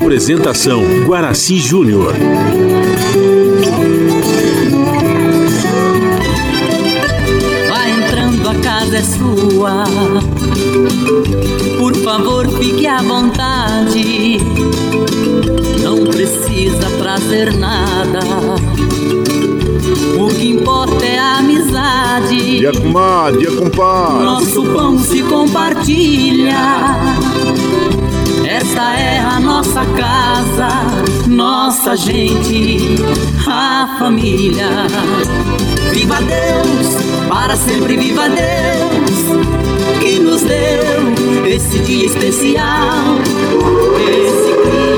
Apresentação Guaraci Júnior. Vai entrando, a casa é sua. Por favor, fique à vontade. Não precisa trazer nada. O que importa é a amizade. Dia comadre, dia compadre. Nosso pão se compartilha. Esta é a nossa casa, nossa gente, a família. Viva Deus, para sempre viva Deus, que nos deu esse dia especial, esse clima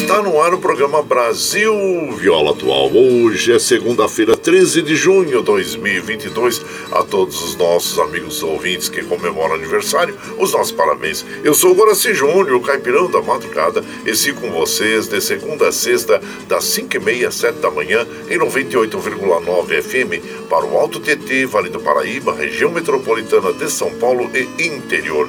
Está no ar o programa Brasil Viola Atual. Hoje é segunda-feira, 13 de junho de 2022. A todos os nossos amigos ouvintes que comemoram aniversário, os nossos parabéns. Eu sou o Guaraci Júnior, o caipirão da madrugada, e sigo com vocês de segunda a sexta, das 5h30 às 7 da manhã, em 98,9 FM, para o Alto TT, Vale do Paraíba, região metropolitana de São Paulo e interior.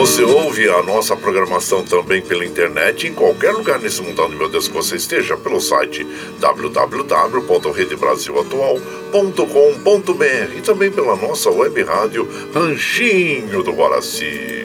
Você ouve a nossa programação também pela internet em qualquer lugar nesse mundão, meu Deus, que você esteja, pelo site www.redebrasilatual.com.br e também pela nossa web rádio Ranchinho do Guaraci.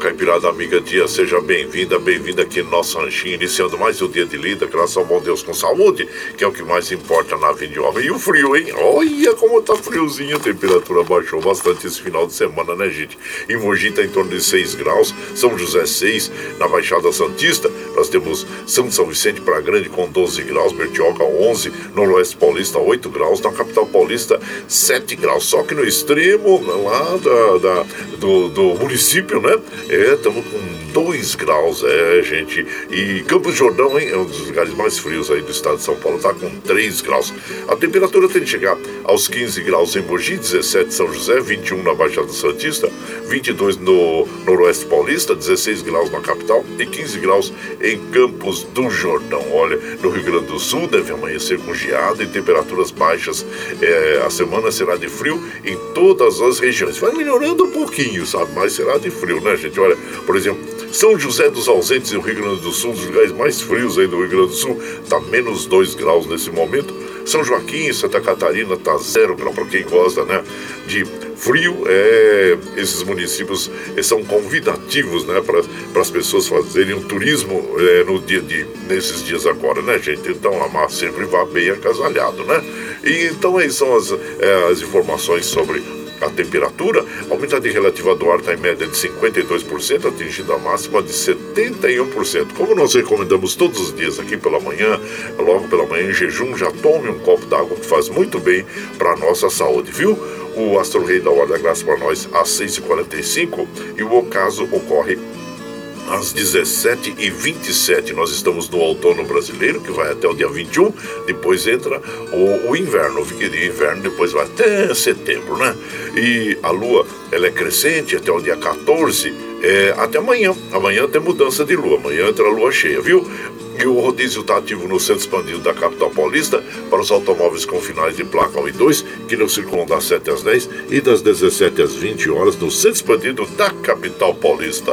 Caipirada Amiga Dia, seja bem-vinda, bem-vinda aqui no nosso ranchinho, iniciando mais um dia de lida, graças ao bom Deus com saúde, que é o que mais importa na vida de homem. E o frio, hein? Olha como tá friozinho, a temperatura baixou bastante esse final de semana, né, gente? Em Mogi tá em torno de 6 graus, São José 6, na Baixada Santista, nós temos São São Vicente para Grande com 12 graus, Bertioga 11, Noroeste Paulista 8 graus, na capital paulista 7 graus, só que no extremo lá da, da do, do município, né? É, estamos com 2 graus, é, gente. E Campos Jordão, hein? É um dos lugares mais frios aí do estado de São Paulo, tá com 3 graus. A temperatura tem de chegar aos 15 graus em Mogi, 17 em São José, 21 na Baixada Santista, 22 no Noroeste Paulista, 16 graus na capital e 15 graus em Campos do Jordão. Olha, no Rio Grande do Sul deve amanhecer com geada e temperaturas baixas. É, a semana será de frio em todas as regiões. Vai melhorando um pouquinho, sabe? Mas será de frio, né, gente? Olha, por exemplo, São José dos Ausentes, no Rio Grande do Sul, um dos lugares mais frios aí do Rio Grande do Sul, está menos 2 graus nesse momento. São Joaquim, Santa Catarina, está zero grau, para quem gosta né, de frio, é, esses municípios são convidativos né, para as pessoas fazerem um turismo é, no dia de, nesses dias agora, né, gente? Então, a sempre vá bem agasalhado, né? E, então, aí são as, é, as informações sobre a temperatura, a umidade relativa do ar está em média de 52%, atingindo a máxima de 71%. Como nós recomendamos todos os dias aqui pela manhã, logo pela manhã em jejum, já tome um copo d'água que faz muito bem para a nossa saúde, viu? O Astro Rei da Hora da Graça para nós às 6h45 e o ocaso ocorre às 17h27. Nós estamos no outono brasileiro, que vai até o dia 21. Depois entra o, o inverno, o inverno, depois vai até setembro, né? E a lua ela é crescente até o dia 14, é, até amanhã. Amanhã tem mudança de lua, amanhã entra a lua cheia, viu? E o rodízio está ativo no centro expandido da capital paulista para os automóveis com finais de placa 1 e 2, que não circulam das 7 às 10 e das 17 às 20 horas no centro expandido da capital paulista.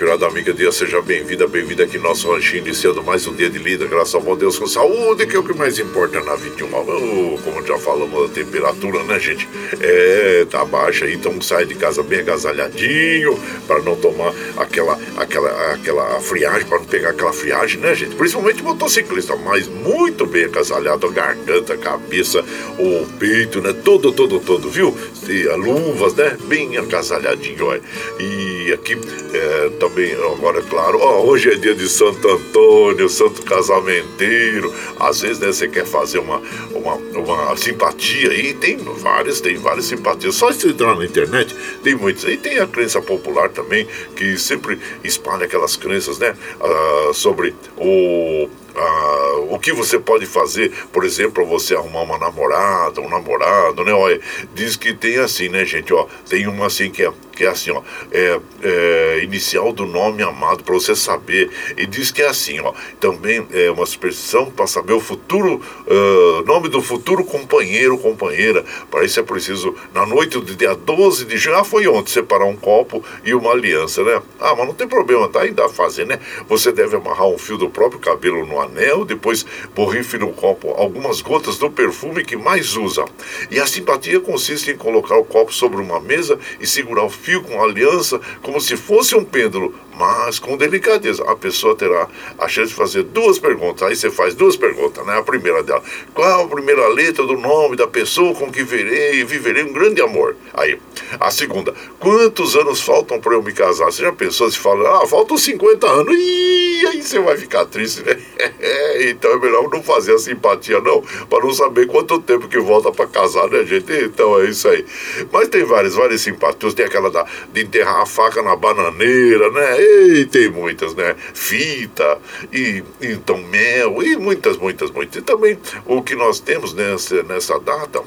Caipirada Amiga Dia, seja bem-vinda, bem-vinda aqui no nosso ranchinho, iniciando mais um dia de lida, graças ao bom Deus com saúde, que é o que mais importa na vida de uma. Como já falamos, a temperatura, né, gente? É, tá baixa então sai de casa bem agasalhadinho, para não tomar aquela, aquela, aquela friagem, para não pegar aquela friagem, né, gente? Principalmente motociclista, mas muito bem agasalhado, garganta, cabeça, o peito, né? Todo, todo, todo, viu? E luvas, né? Bem agasalhadinho, olha. E aqui. É, também, agora é claro, ó, hoje é dia de Santo Antônio, Santo Casamenteiro. Às vezes, né, você quer fazer uma, uma, uma simpatia e tem várias, tem várias simpatias. Só se entrar na internet, tem muitas. E tem a crença popular também, que sempre espalha aquelas crenças, né, ah, sobre o ah, o que você pode fazer, por exemplo, você arrumar uma namorada, um namorado, né? Olha, diz que tem assim, né, gente? Ó, tem uma assim que é, que é assim, ó, é, é inicial do nome amado para você saber. E diz que é assim, ó, também é uma expressão para saber o futuro, uh, nome do futuro companheiro, companheira. Para isso é preciso, na noite do dia 12 de junho, ah, foi ontem, separar um copo e uma aliança, né? Ah, mas não tem problema, tá? Ainda fazer, né? Você deve amarrar um fio do próprio cabelo no anel, depois borrife no copo algumas gotas do perfume que mais usa. E a simpatia consiste em colocar o copo sobre uma mesa e segurar o fio com a aliança como se fosse um pêndulo, mas com delicadeza. A pessoa terá a chance de fazer duas perguntas. Aí você faz duas perguntas, né? A primeira dela, qual a primeira letra do nome da pessoa com que verei viverei um grande amor? Aí, a segunda, quantos anos faltam para eu me casar? Você já pensou se fala, ah, faltam 50 anos, e aí você vai ficar triste, né? então é melhor não fazer a simpatia, não, para não saber quanto tempo que volta para casar, né, gente? Então é isso aí. Mas tem várias, várias simpatias. Tem aquela da, de enterrar a faca na bananeira, né? E tem muitas, né? Fita, e então mel, e muitas, muitas, muitas. E também o que nós temos nessa, nessa data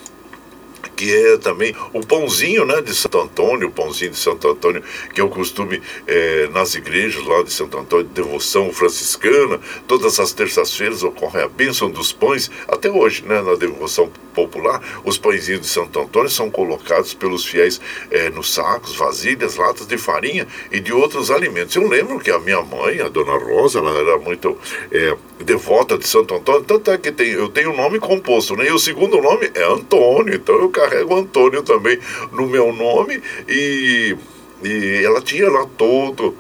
que é também o pãozinho né, de Santo Antônio, o pãozinho de Santo Antônio, que é o costume é, nas igrejas lá de Santo Antônio, de devoção franciscana. Todas as terças-feiras ocorre a bênção dos pães, até hoje, né, na devoção popular, os pãezinhos de Santo Antônio são colocados pelos fiéis é, nos sacos, vasilhas, latas de farinha e de outros alimentos. Eu lembro que a minha mãe, a dona Rosa, ela era muito é, devota de Santo Antônio, tanto é que tem, eu tenho um nome composto, né? E o segundo nome é Antônio, então eu carrego Antônio também no meu nome e, e ela tinha lá todo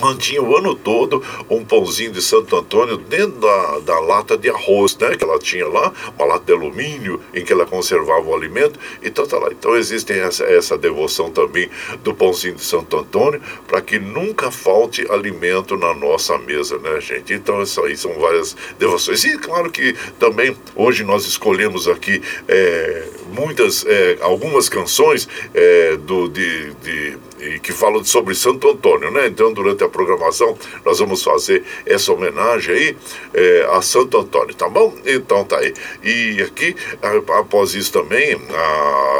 mantinha o ano todo um pãozinho de Santo Antônio dentro da, da lata de arroz, né? Que ela tinha lá, uma lata de alumínio em que ela conservava o alimento. Então tá lá. Então existe essa, essa devoção também do pãozinho de Santo Antônio para que nunca falte alimento na nossa mesa, né, gente? Então isso aí são várias devoções. E claro que também hoje nós escolhemos aqui é, muitas, é, algumas canções é, do, de, de e que falam sobre Santo Antônio, né? Então, durante a programação, nós vamos fazer essa homenagem aí é, a Santo Antônio, tá bom? Então, tá aí. E aqui, após isso também,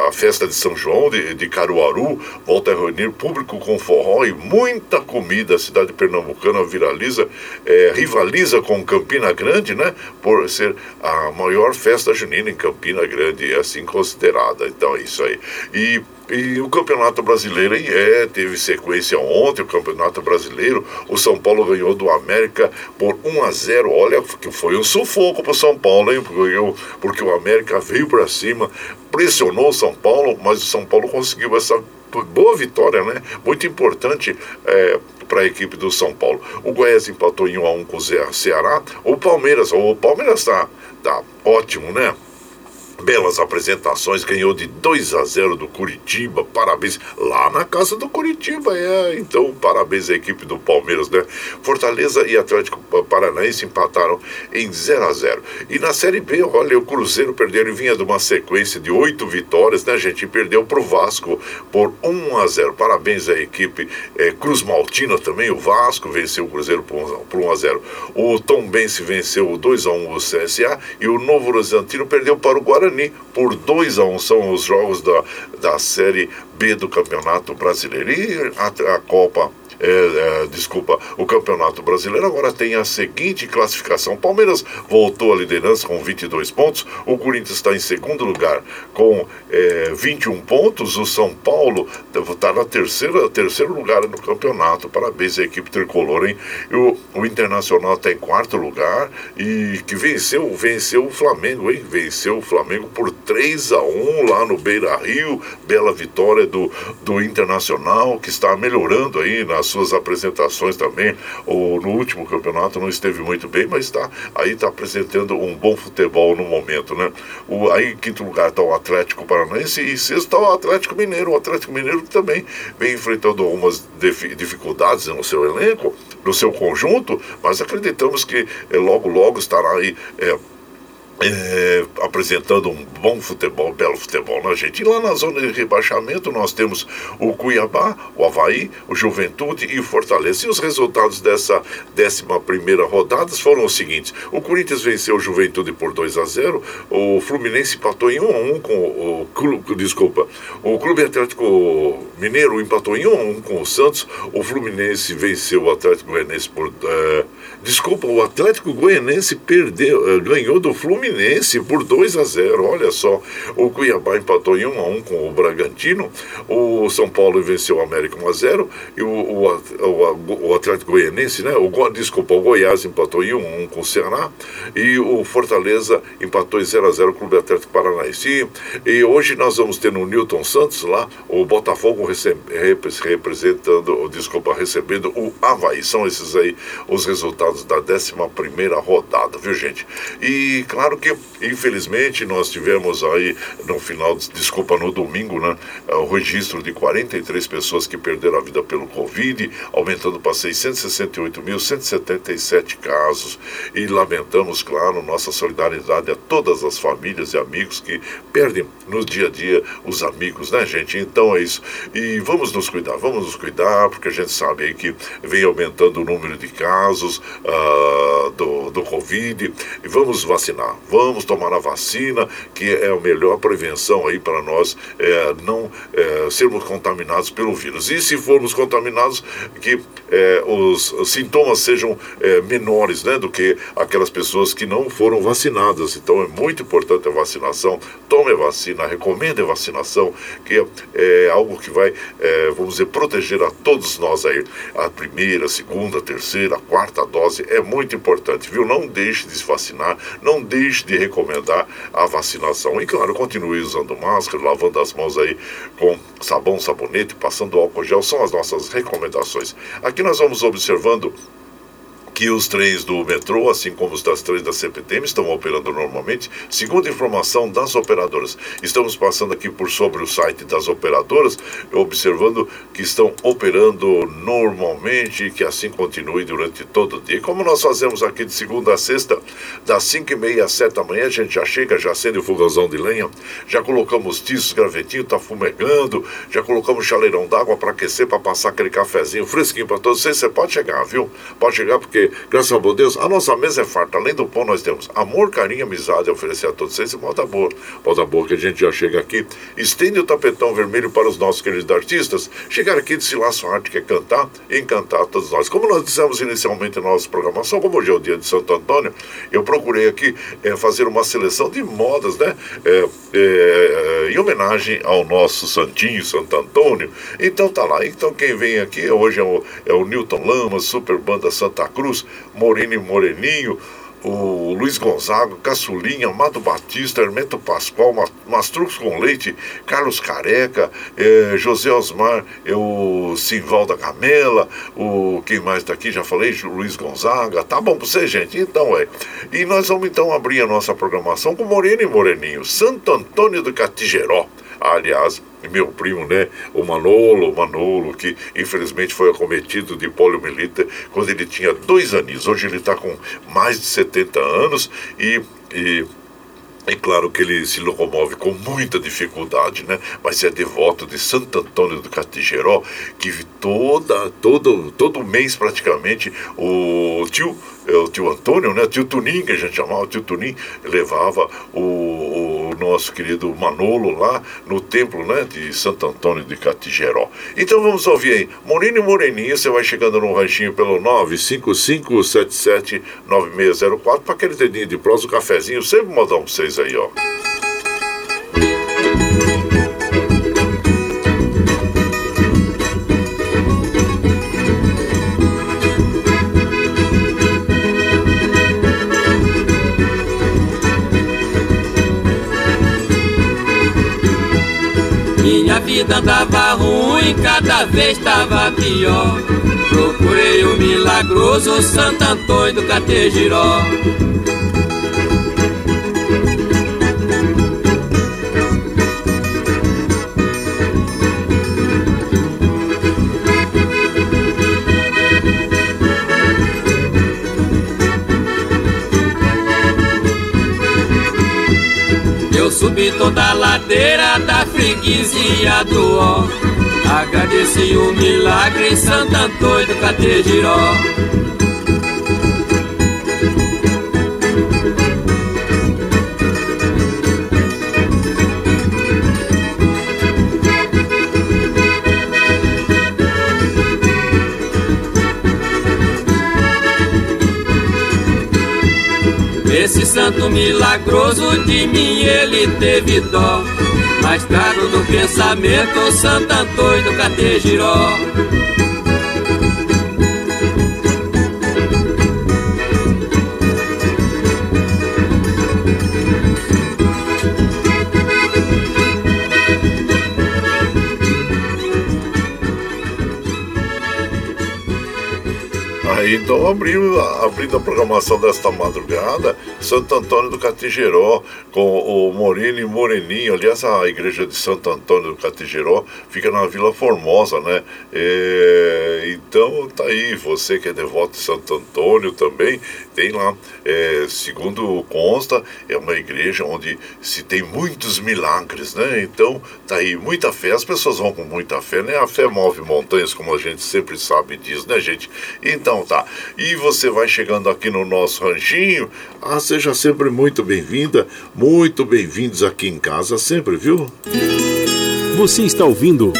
a festa de São João de, de Caruaru volta a reunir público com forró e muita comida. A cidade pernambucana viraliza, é, rivaliza com Campina Grande, né? Por ser a maior festa junina em Campina Grande. E assim considerada. Então é isso aí. E e o Campeonato Brasileiro hein, é, teve sequência ontem, o Campeonato Brasileiro. O São Paulo ganhou do América por 1 a 0 Olha, que foi um sufoco para o São Paulo, hein? Porque, o América veio para cima, pressionou o São Paulo, mas o São Paulo conseguiu essa boa vitória, né? Muito importante é, para a equipe do São Paulo. O Goiás empatou em 1 a 1 com o Ceará. O Palmeiras, o Palmeiras está tá ótimo, né? Belas apresentações, ganhou de 2 a 0 do Curitiba, parabéns, lá na casa do Curitiba, é, então parabéns à equipe do Palmeiras, né? Fortaleza e Atlético Paranaense empataram em 0 a 0 E na Série B, olha, o Cruzeiro perdeu e vinha de uma sequência de oito vitórias, né, gente? E perdeu pro Vasco por 1 a 0 parabéns à equipe é, Cruz Maltina também, o Vasco venceu o Cruzeiro por 1, por 1 a 0 O Tom Bense venceu 2 a 1 o CSA e o Novo Horizontino perdeu para o Guarani Guarani por 2 a 1 um, são os jogos da, da Série B do Campeonato Brasileiro. E a, a Copa é, é, desculpa, o Campeonato Brasileiro agora tem a seguinte classificação: Palmeiras voltou à liderança com 22 pontos, o Corinthians está em segundo lugar com é, 21 pontos, o São Paulo está na terceira, terceiro lugar no campeonato. Parabéns à equipe tricolor, hein? O, o Internacional está em quarto lugar e que venceu, venceu o Flamengo, hein? Venceu o Flamengo por 3 a 1 lá no Beira Rio. Bela vitória do, do Internacional, que está melhorando aí nas suas apresentações também. O, no último campeonato não esteve muito bem, mas está aí está apresentando um bom futebol no momento, né? O, aí em quinto lugar está o Atlético Paranaense e sexto está o Atlético Mineiro. O Atlético Mineiro também vem enfrentando algumas dificuldades no seu elenco, no seu conjunto, mas acreditamos que é, logo, logo estará aí. É, é, apresentando um bom futebol, belo futebol na gente. E lá na zona de rebaixamento nós temos o Cuiabá, o Havaí, o Juventude e o Fortaleza. E os resultados dessa 11 primeira rodada foram os seguintes: o Corinthians venceu o Juventude por 2 a 0 o Fluminense empatou em 1 a 1 com o, clube, desculpa, o Clube Atlético Mineiro empatou em 1 a 1 com o Santos, o Fluminense venceu o Atlético Goianiense por. Uh, desculpa, o Atlético Goianense perdeu, uh, ganhou do Fluminense Fluminense por 2 a 0. Olha só, o Cuiabá empatou em 1 a 1 com o Bragantino, o São Paulo venceu o América 1 a 0 e o, o, o, o Atlético Goianense, né? O, desculpa, o Goiás empatou em 1 a 1 com o Ceará e o Fortaleza empatou em 0 a 0 com o Clube Atlético Paranaense. E, e hoje nós vamos ter no Newton Santos lá o Botafogo representando, desculpa, recebendo o Havaí. São esses aí os resultados da 11 primeira rodada, viu gente? E claro que, infelizmente, nós tivemos aí no final, desculpa, no domingo, né, é, o registro de 43 pessoas que perderam a vida pelo Covid, aumentando para 668.177 casos. E lamentamos, claro, nossa solidariedade a todas as famílias e amigos que perdem no dia a dia os amigos, né, gente? Então é isso. E vamos nos cuidar, vamos nos cuidar, porque a gente sabe aí que vem aumentando o número de casos uh, do, do Covid. E vamos vacinar, vamos tomar a vacina, que é a melhor prevenção aí para nós é, não é, sermos contaminados pelo vírus. E se formos contaminados, que é, os, sintomas sejam é, menores né, do que aquelas pessoas que não foram vacinadas. Então é muito importante a vacinação. Tome a vacina, recomende a vacinação, que é algo que vai, é, vamos dizer, proteger a todos nós aí. A primeira, a segunda, a terceira, a quarta dose é muito importante, viu? Não deixe de se vacinar, não deixe deixe de recomendar a vacinação. E claro, continue usando máscara, lavando as mãos aí com sabão, sabonete, passando álcool gel, são as nossas recomendações. Aqui nós vamos observando que os trens do metrô, assim como os das trens da CPTM, estão operando normalmente, segundo informação das operadoras. Estamos passando aqui por sobre o site das operadoras, observando que estão operando normalmente e que assim continue durante todo o dia. Como nós fazemos aqui de segunda a sexta, das 5 e meia às 7 da manhã, a gente já chega, já acende o fogãozão de lenha, já colocamos tiços, gravetinho, tá fumegando, já colocamos chaleirão d'água para aquecer, para passar aquele cafezinho fresquinho para todos vocês. Você pode chegar, viu? Pode chegar porque graças a Deus, a nossa mesa é farta. Além do pão, nós temos amor, carinho, amizade a oferecer a todos vocês. E moda boa, moda boa que a gente já chega aqui. Estende o tapetão vermelho para os nossos queridos artistas. Chegar aqui de sua arte, quer cantar e encantar todos nós. Como nós dissemos inicialmente na nossa programação, como hoje é o dia de Santo Antônio, eu procurei aqui é, fazer uma seleção de modas, né? É, é, em homenagem ao nosso Santinho, Santo Antônio. Então tá lá. Então quem vem aqui hoje é o, é o Newton Lamas, Super Banda Santa Cruz, Moreno e Moreninho o Luiz Gonzaga, Caçulinha, Amado Batista, Hermeto Pascoal, Mastrux com Leite, Carlos Careca, eh, José Osmar, eh, o Simval da Camela, o quem mais está aqui, já falei, Luiz Gonzaga, tá bom pra você, gente? Então é. E nós vamos então abrir a nossa programação com Moreno e Moreninho, Santo Antônio do Catigeró. Aliás, meu primo, né, o Manolo, Manolo, que infelizmente foi acometido de poliomielite quando ele tinha dois anos. Hoje ele está com mais de 70 anos e, e é claro que ele se locomove com muita dificuldade, né? Mas é devoto de Santo Antônio do Catigeró, que toda, todo, todo mês praticamente o tio, é o tio Antônio, né? O tio Tunim, que a gente chamava, o tio Tunim, levava o, o nosso querido Manolo lá no templo né, de Santo Antônio de Catigeró. Então vamos ouvir aí. Moreno e Moreninha, você vai chegando no ranchinho pelo 955779604 para aquele dedinho de prosa, o cafezinho, sempre mandar um vocês aí, ó. Vida andava ruim, cada vez estava pior. Procurei o milagroso Santo Antônio do Catejiró. Subi toda a ladeira da freguesia do ó. Agradeci o milagre em Santo Antônio do Catejiró. Esse santo milagroso de mim ele teve dó. Mais caro no pensamento Santo Antônio do Catejiró. Então abrindo, abrindo a programação desta madrugada, Santo Antônio do Catigeró, com o Moreno e Moreninho. Aliás, a igreja de Santo Antônio do Catigeró fica na Vila Formosa, né? É, então tá aí, você que é devoto de Santo Antônio também, tem lá, é, segundo consta, é uma igreja onde se tem muitos milagres, né? Então tá aí, muita fé, as pessoas vão com muita fé, né? A fé move montanhas, como a gente sempre sabe disso, né, gente? Então tá. E você vai chegando aqui no nosso ranchinho. Ah, seja sempre muito bem-vinda, bem-vindos aqui em casa sempre, viu? Você está ouvindo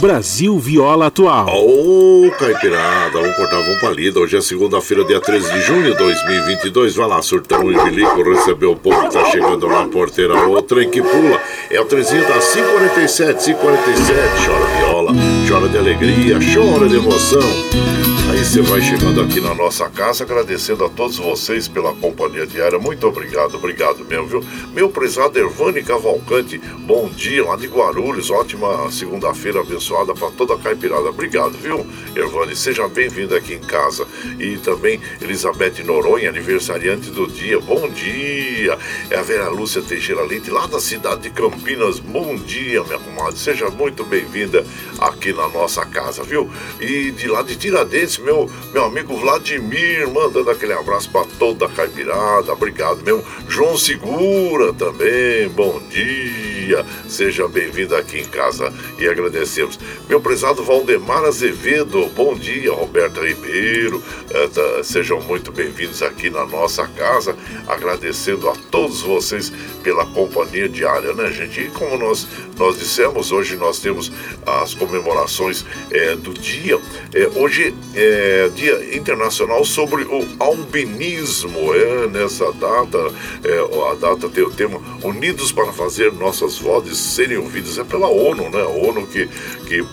Brasil Viola Atual. Ô, oh, Caipirada, vamos cortar, vamos palida. Hoje é segunda-feira, dia 13 de junho de 2022. Vai lá, surtão e bilico, recebeu o povo que tá chegando na porteira. O trem que pula é o trezinho da 547, 547. Chora viola, chora de alegria, chora de emoção. Aí você vai chegando aqui na nossa casa, agradecendo a todos vocês pela companhia diária. Muito obrigado, obrigado mesmo, viu? Meu prezado Ervani Cavalcante, bom dia lá de Guarulhos, ótima segunda-feira abençoada para toda a caipirada. Obrigado, viu, Ervani? Seja bem-vindo aqui em casa. E também Elizabeth Noronha, aniversariante do dia, bom dia. É a Vera Lúcia Teixeira Leite, lá da cidade de Campinas, bom dia, minha comadre. Seja muito bem-vinda aqui na nossa casa, viu? E de lá de Tiradentes, meu, meu amigo Vladimir, mandando aquele abraço para toda a caipirada, obrigado mesmo. João Segura também, bom dia. Seja bem-vindo aqui em casa e agradecemos. Meu prezado Valdemar Azevedo, bom dia. Roberta Ribeiro, eh, tá, sejam muito bem-vindos aqui na nossa casa. Agradecendo a todos vocês pela companhia diária, né, gente? E como nós, nós dissemos, hoje nós temos as comemorações é, do dia. É, hoje é Dia Internacional sobre o Albinismo. É nessa data, é, a data tem o tema Unidos para fazer nossas vozes serem ouvidas. É pela ONU, né? A ONU que, que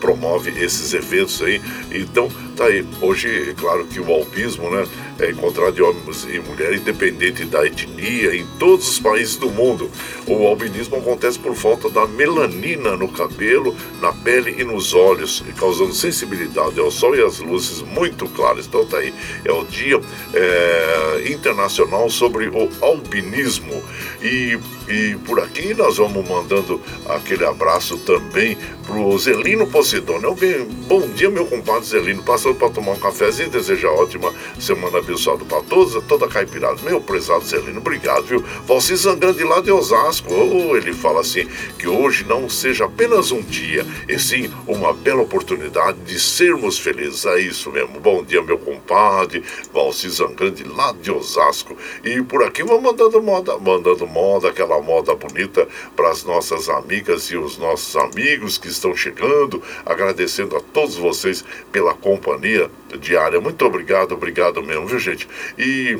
promove esses eventos aí. Então, tá aí. Hoje, é claro que o albismo, né? É encontrado de homens e mulheres, independente da etnia, em todos os países do mundo. O albinismo acontece por falta da melanina no cabelo, na pele e nos olhos, causando sensibilidade ao sol e às luzes muito claras. Então tá aí, é o Dia é, Internacional sobre o Albinismo. E, e por aqui nós vamos mandando aquele abraço também pro Zelino Posidônio. Bom dia, meu compadre Zelino. Passando para tomar um cafezinho, deseja ótima semana para todos, toda a caipirada. Meu prezado Zelino, obrigado, viu? Valci Zangrande lá de Osasco. Oh, ele fala assim, que hoje não seja apenas um dia, e sim uma bela oportunidade de sermos felizes. É isso mesmo. Bom dia, meu compadre, Valci Zangrande lá de Osasco. E por aqui vamos mandando moda, mandando moda, aquela moda bonita para as nossas amigas e os nossos amigos que estão chegando, agradecendo a todos vocês pela companhia diária. Muito obrigado, obrigado mesmo, viu gente? E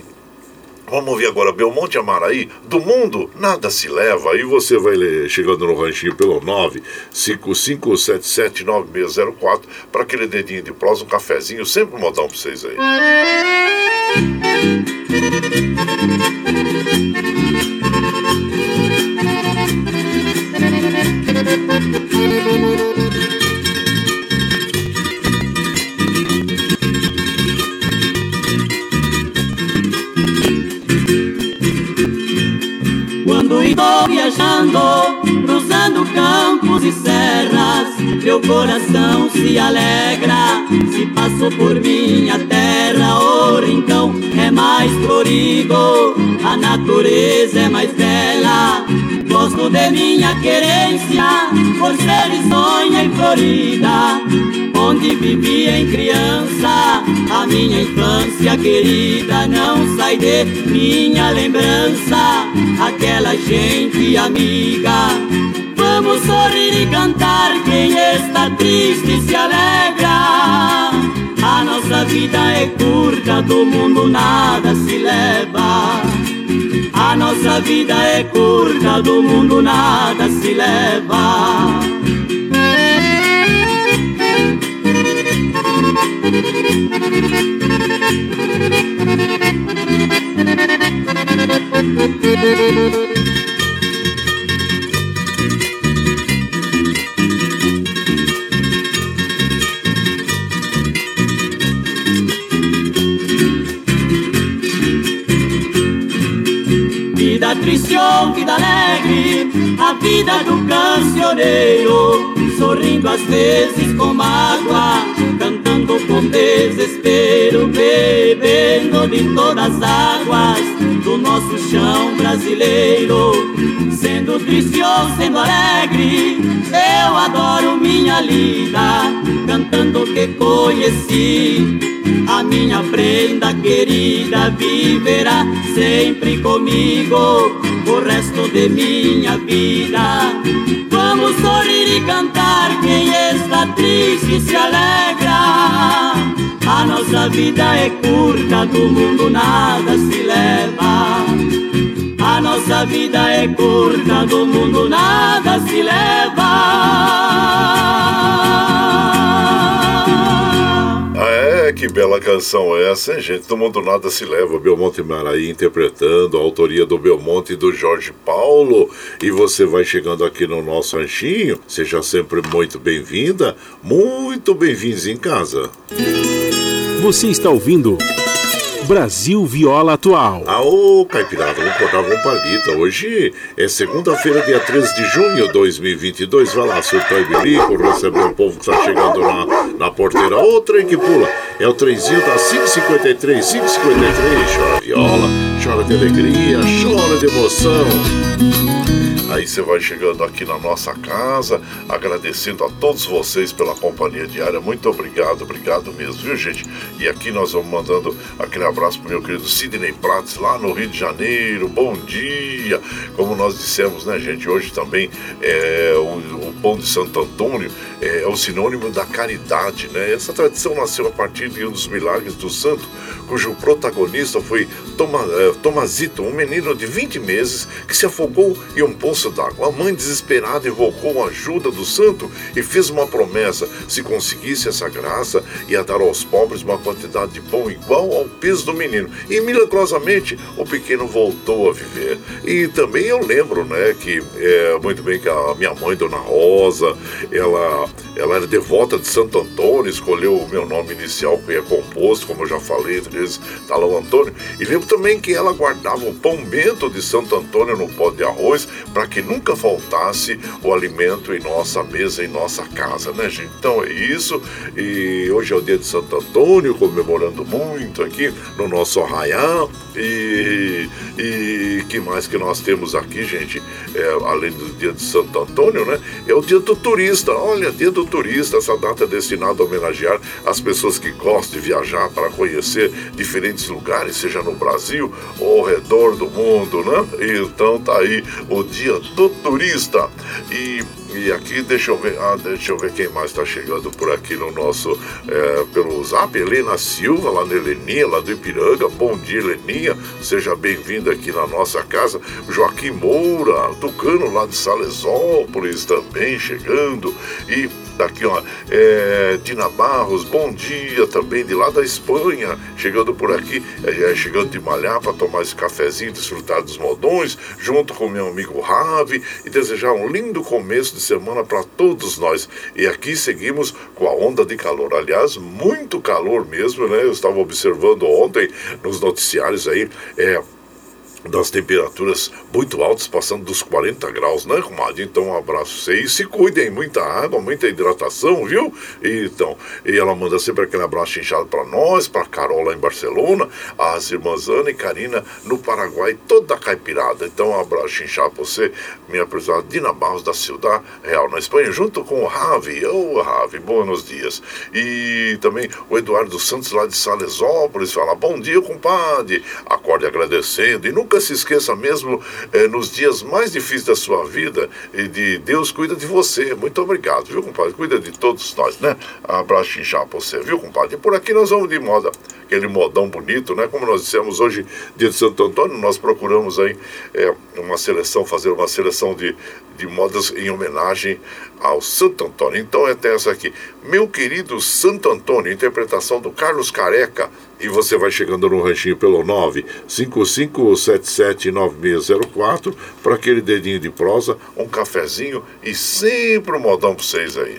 Vamos ouvir agora Belmonte Amaraí. Do mundo, nada se leva. E você vai ler, chegando no ranchinho pelo 955779604 para aquele dedinho de prosa, um cafezinho, sempre um modão para vocês aí. Quando estou viajando, cruzando campos e serras, meu coração se alegra se passo por minha terra. O rincão é mais florido, a natureza é mais bela. Gosto de minha querência por ser risonha e florida Onde vivi em criança A minha infância querida Não sai de minha lembrança. Aquela gente amiga Vamos sorrir e cantar Quem está triste se alegra. A nossa vida é curta Do mundo nada se leva. A nossa vida é curta, do mundo nada se leva. Vida triste ou vida alegre, a vida do cancioneiro, sorrindo às vezes com mágoa, cantando com desespero, bebendo de todas as águas do nosso chão brasileiro. Sendo triste ou sendo alegre, eu adoro minha lida, cantando que conheci. A minha prenda querida viverá sempre comigo o resto de minha vida. Vamos sorrir e cantar, quem está triste se alegra. A nossa vida é curta, do mundo nada se leva. A nossa vida é curta, do mundo nada se leva. Que bela canção é essa, hein, gente? Do Mundo Nada Se Leva, Belmonte Maraí interpretando, a autoria do Belmonte e do Jorge Paulo. E você vai chegando aqui no nosso ranchinho, seja sempre muito bem-vinda, muito bem-vindos em casa. Você está ouvindo. Brasil Viola Atual. Aô, Caipirada, vamos cortar com palita. Hoje é segunda-feira, dia 13 de junho de 2022. Vai lá, surtou e bilico, receber o povo que está chegando na, na porteira. Ô, trem que pula. É o trenzinho da 553, 553. Chora viola, chora de alegria, chora de emoção. Aí você vai chegando aqui na nossa casa, agradecendo a todos vocês pela companhia diária. Muito obrigado, obrigado mesmo, viu, gente? E aqui nós vamos mandando aquele abraço pro meu querido Sidney Prates, lá no Rio de Janeiro. Bom dia! Como nós dissemos, né, gente? Hoje também é, o, o pão de Santo Antônio é, é o sinônimo da caridade, né? Essa tradição nasceu a partir de um dos milagres do santo, cujo protagonista foi Toma, uh, Tomazito, um menino de 20 meses que se afogou em um poço d'água. A mãe, desesperada, invocou a ajuda do santo e fez uma promessa: se conseguisse essa graça, ia dar aos pobres uma quantidade de pão igual ao peso do menino. E milagrosamente o pequeno voltou a viver. E também eu lembro, né, que é, muito bem que a minha mãe, Dona Rosa, ela, ela era devota de Santo Antônio, escolheu o meu nome inicial, que é composto, como eu já falei, eles, Talão Antônio. E lembro também que ela guardava o pão bento de Santo Antônio no pó de arroz para que nunca faltasse o alimento em nossa mesa, em nossa casa, né, gente? Então é isso. E hoje é o dia de Santo Antônio, comemorando muito aqui no nosso arraial. E, e que mais que nós temos aqui, gente? É, além do dia de Santo Antônio, né? É o dia do turista. Olha, dia do turista, essa data é destinada a homenagear as pessoas que gostam de viajar para conhecer diferentes lugares, seja no Brasil ou ao redor do mundo, né? Então tá aí o dia do turista. E e aqui, deixa eu ver, ah, deixa eu ver quem mais está chegando por aqui no nosso, é, pelo zap, Helena Silva, lá na Heleninha, lá do Ipiranga. Bom dia, Heleninha, seja bem-vinda aqui na nossa casa. Joaquim Moura, Tucano, lá de Salesópolis, também chegando. E Daqui, ó, é, Dina Barros, bom dia também, de lá da Espanha, chegando por aqui, é, é chegando de malhar para tomar esse cafezinho, desfrutar dos modões, junto com meu amigo Ravi, e desejar um lindo começo de semana para todos nós. E aqui seguimos com a onda de calor. Aliás, muito calor mesmo, né? Eu estava observando ontem nos noticiários aí, é das temperaturas muito altas, passando dos 40 graus, né, comadre? Então, um abraço vocês. Se cuidem, muita água, muita hidratação, viu? Então, e ela manda sempre aquele abraço inchado para nós, para Carol lá em Barcelona, as irmãs Ana e Karina no Paraguai, toda caipirada. Então, um abraço inchado para você, minha prezada Dina Barros da Ciudad Real, na Espanha, junto com o Ravi. Ô, oh, Ravi, bons dias. E também o Eduardo Santos lá de Salesópolis fala: Bom dia, compadre. Acorde agradecendo e nunca nunca se esqueça mesmo eh, nos dias mais difíceis da sua vida e de Deus cuida de você. Muito obrigado, viu, compadre? Cuida de todos nós, né? Abraço já pra você, viu, compadre? E por aqui nós vamos de moda, aquele modão bonito, né? Como nós dissemos hoje, dia de Santo Antônio, nós procuramos aí eh, uma seleção, fazer uma seleção de, de modas em homenagem ao Santo Antônio. Então é até essa aqui. Meu querido Santo Antônio, interpretação do Carlos Careca, e você vai chegando no ranchinho pelo 955779604 para aquele dedinho de prosa, um cafezinho e sempre um modão para vocês aí.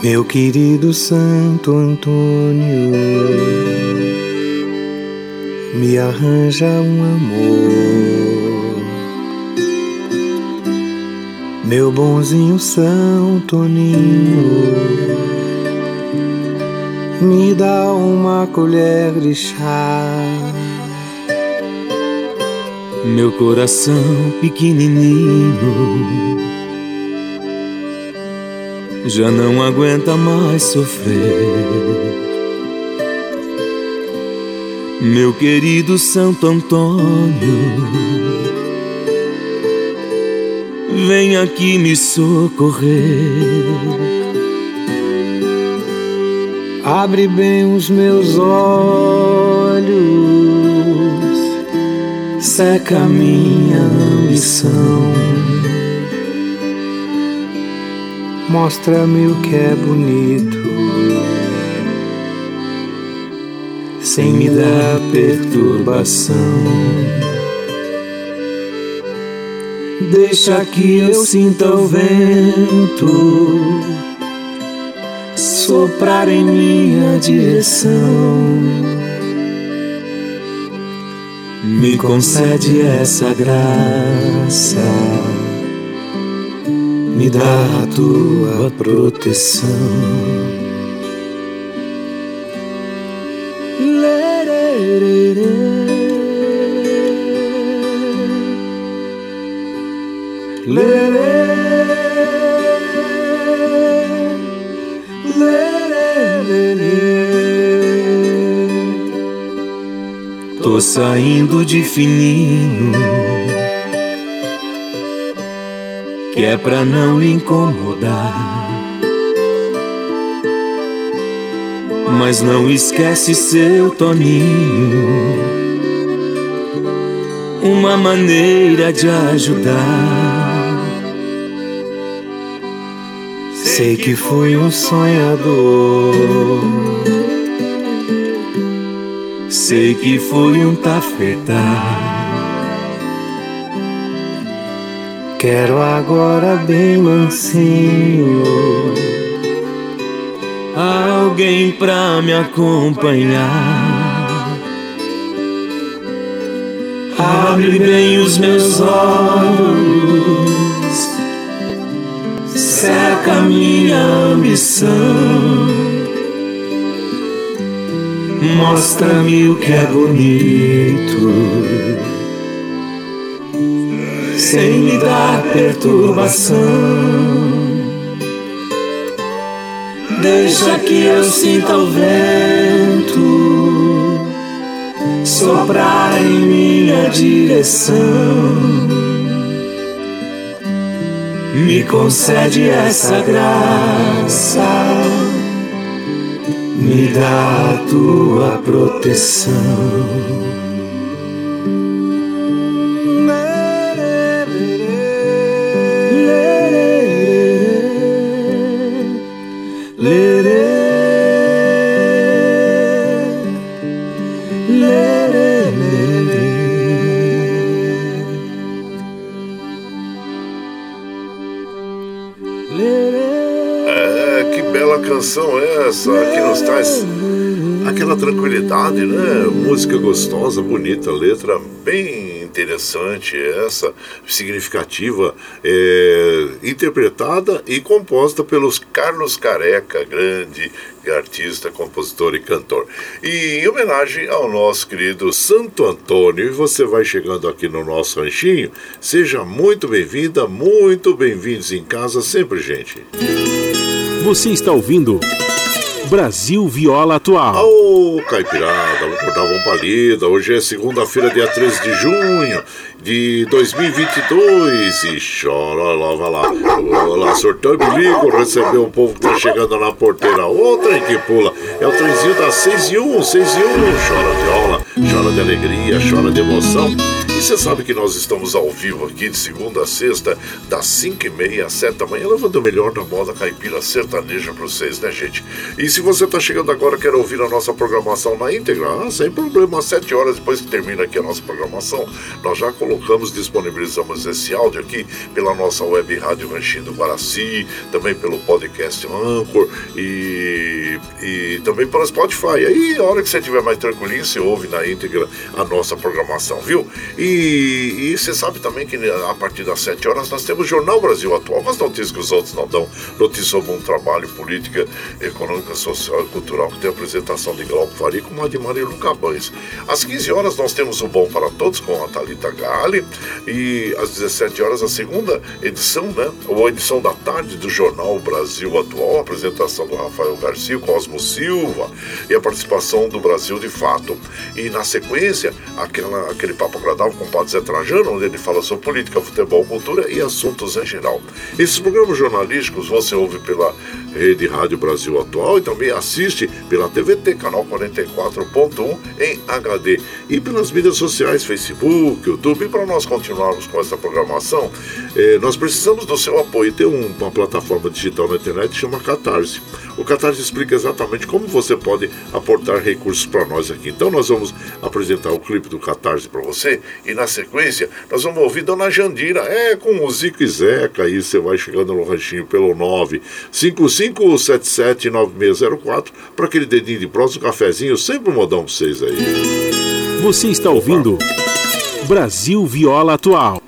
Meu querido Santo Antônio, me arranja um amor. Meu bonzinho São Toninho, me dá uma colher de chá. Meu coração pequenininho já não aguenta mais sofrer. Meu querido Santo Antônio, vem aqui me socorrer. Abre bem os meus olhos, seca minha ambição Mostra-me o que é bonito, sem me dar perturbação. Deixa que eu sinta o vento soprar em minha direção. Me concede essa graça, me dá a tua proteção. Tô saindo de fininho Que é pra não incomodar. Mas não esquece seu Toninho. Uma maneira de ajudar. Sei que fui um sonhador. Sei que foi um tafetá. Quero agora bem mansinho alguém pra me acompanhar. Abre bem os meus olhos, seca minha ambição. Mostra-me o que é bonito, sem me dar perturbação. Deixa que eu sinta o vento soprar em minha direção. Me concede essa graça me dá a tua proteção. Tranquilidade, né? Música gostosa, bonita, letra bem interessante essa, significativa, é, interpretada e composta pelos Carlos Careca, grande artista, compositor e cantor. E em homenagem ao nosso querido Santo Antônio, e você vai chegando aqui no nosso ranchinho, seja muito bem-vinda, muito bem-vindos em casa sempre, gente. Você está ouvindo Brasil Viola Atual. Ô, oh, Caipirada, vou cortar uma palida. Hoje é segunda-feira, dia 13 de junho de 2022. E chora lá, vai lá. Olá, sortão e bilico, recebeu o povo que tá chegando na porteira. Outra que pula. É o trenzinho das 6 e 1, 6 e 1. Chora viola, chora de alegria, chora de emoção. Você sabe que nós estamos ao vivo aqui de segunda a sexta, das 5 e meia às 7 da manhã, levando o melhor da moda caipira sertaneja para vocês, né, gente? E se você está chegando agora quer ouvir a nossa programação na íntegra, ah, sem problema, às 7 horas depois que termina aqui a nossa programação, nós já colocamos, disponibilizamos esse áudio aqui pela nossa web rádio Ranchinho do Guaraci, também pelo podcast Anchor e, e também pelo Spotify. Aí, a hora que você estiver mais tranquilinho, você ouve na íntegra a nossa programação, viu? E e, você sabe também que né, a partir das 7 horas nós temos Jornal Brasil Atual, as notícias que os outros não dão, notícias sobre um trabalho, política, econômica, social e cultural, que tem a apresentação de Glauco Faria com Admar e Luca Bães. Às 15 horas nós temos o Bom para Todos com a Thalita Gali e às 17 horas a segunda edição, né, ou a edição da tarde do Jornal Brasil Atual, a apresentação do Rafael Garcia, Cosmo Silva e a participação do Brasil de Fato. E na sequência, aquela, aquele papo agradável com o Padre Zé Trajano, onde ele fala sobre política, futebol, cultura e assuntos em geral. Esses programas jornalísticos você ouve pela Rede Rádio Brasil Atual e também assiste pela TVT, canal 44.1 em HD e pelas mídias sociais, Facebook, YouTube. E para nós continuarmos com essa programação, É, nós precisamos do seu apoio. Tem um, uma plataforma digital na internet que chama Catarse. O Catarse explica exatamente como você pode aportar recursos para nós aqui. Então nós vamos apresentar o clipe do Catarse para você e na sequência nós vamos ouvir Dona Jandira, é com o Zico e Zeca, aí você vai chegando no ranchinho pelo 955779604 para aquele dedinho de próximo, cafezinho, sempre um modão para vocês aí. Você está ouvindo Brasil Viola Atual.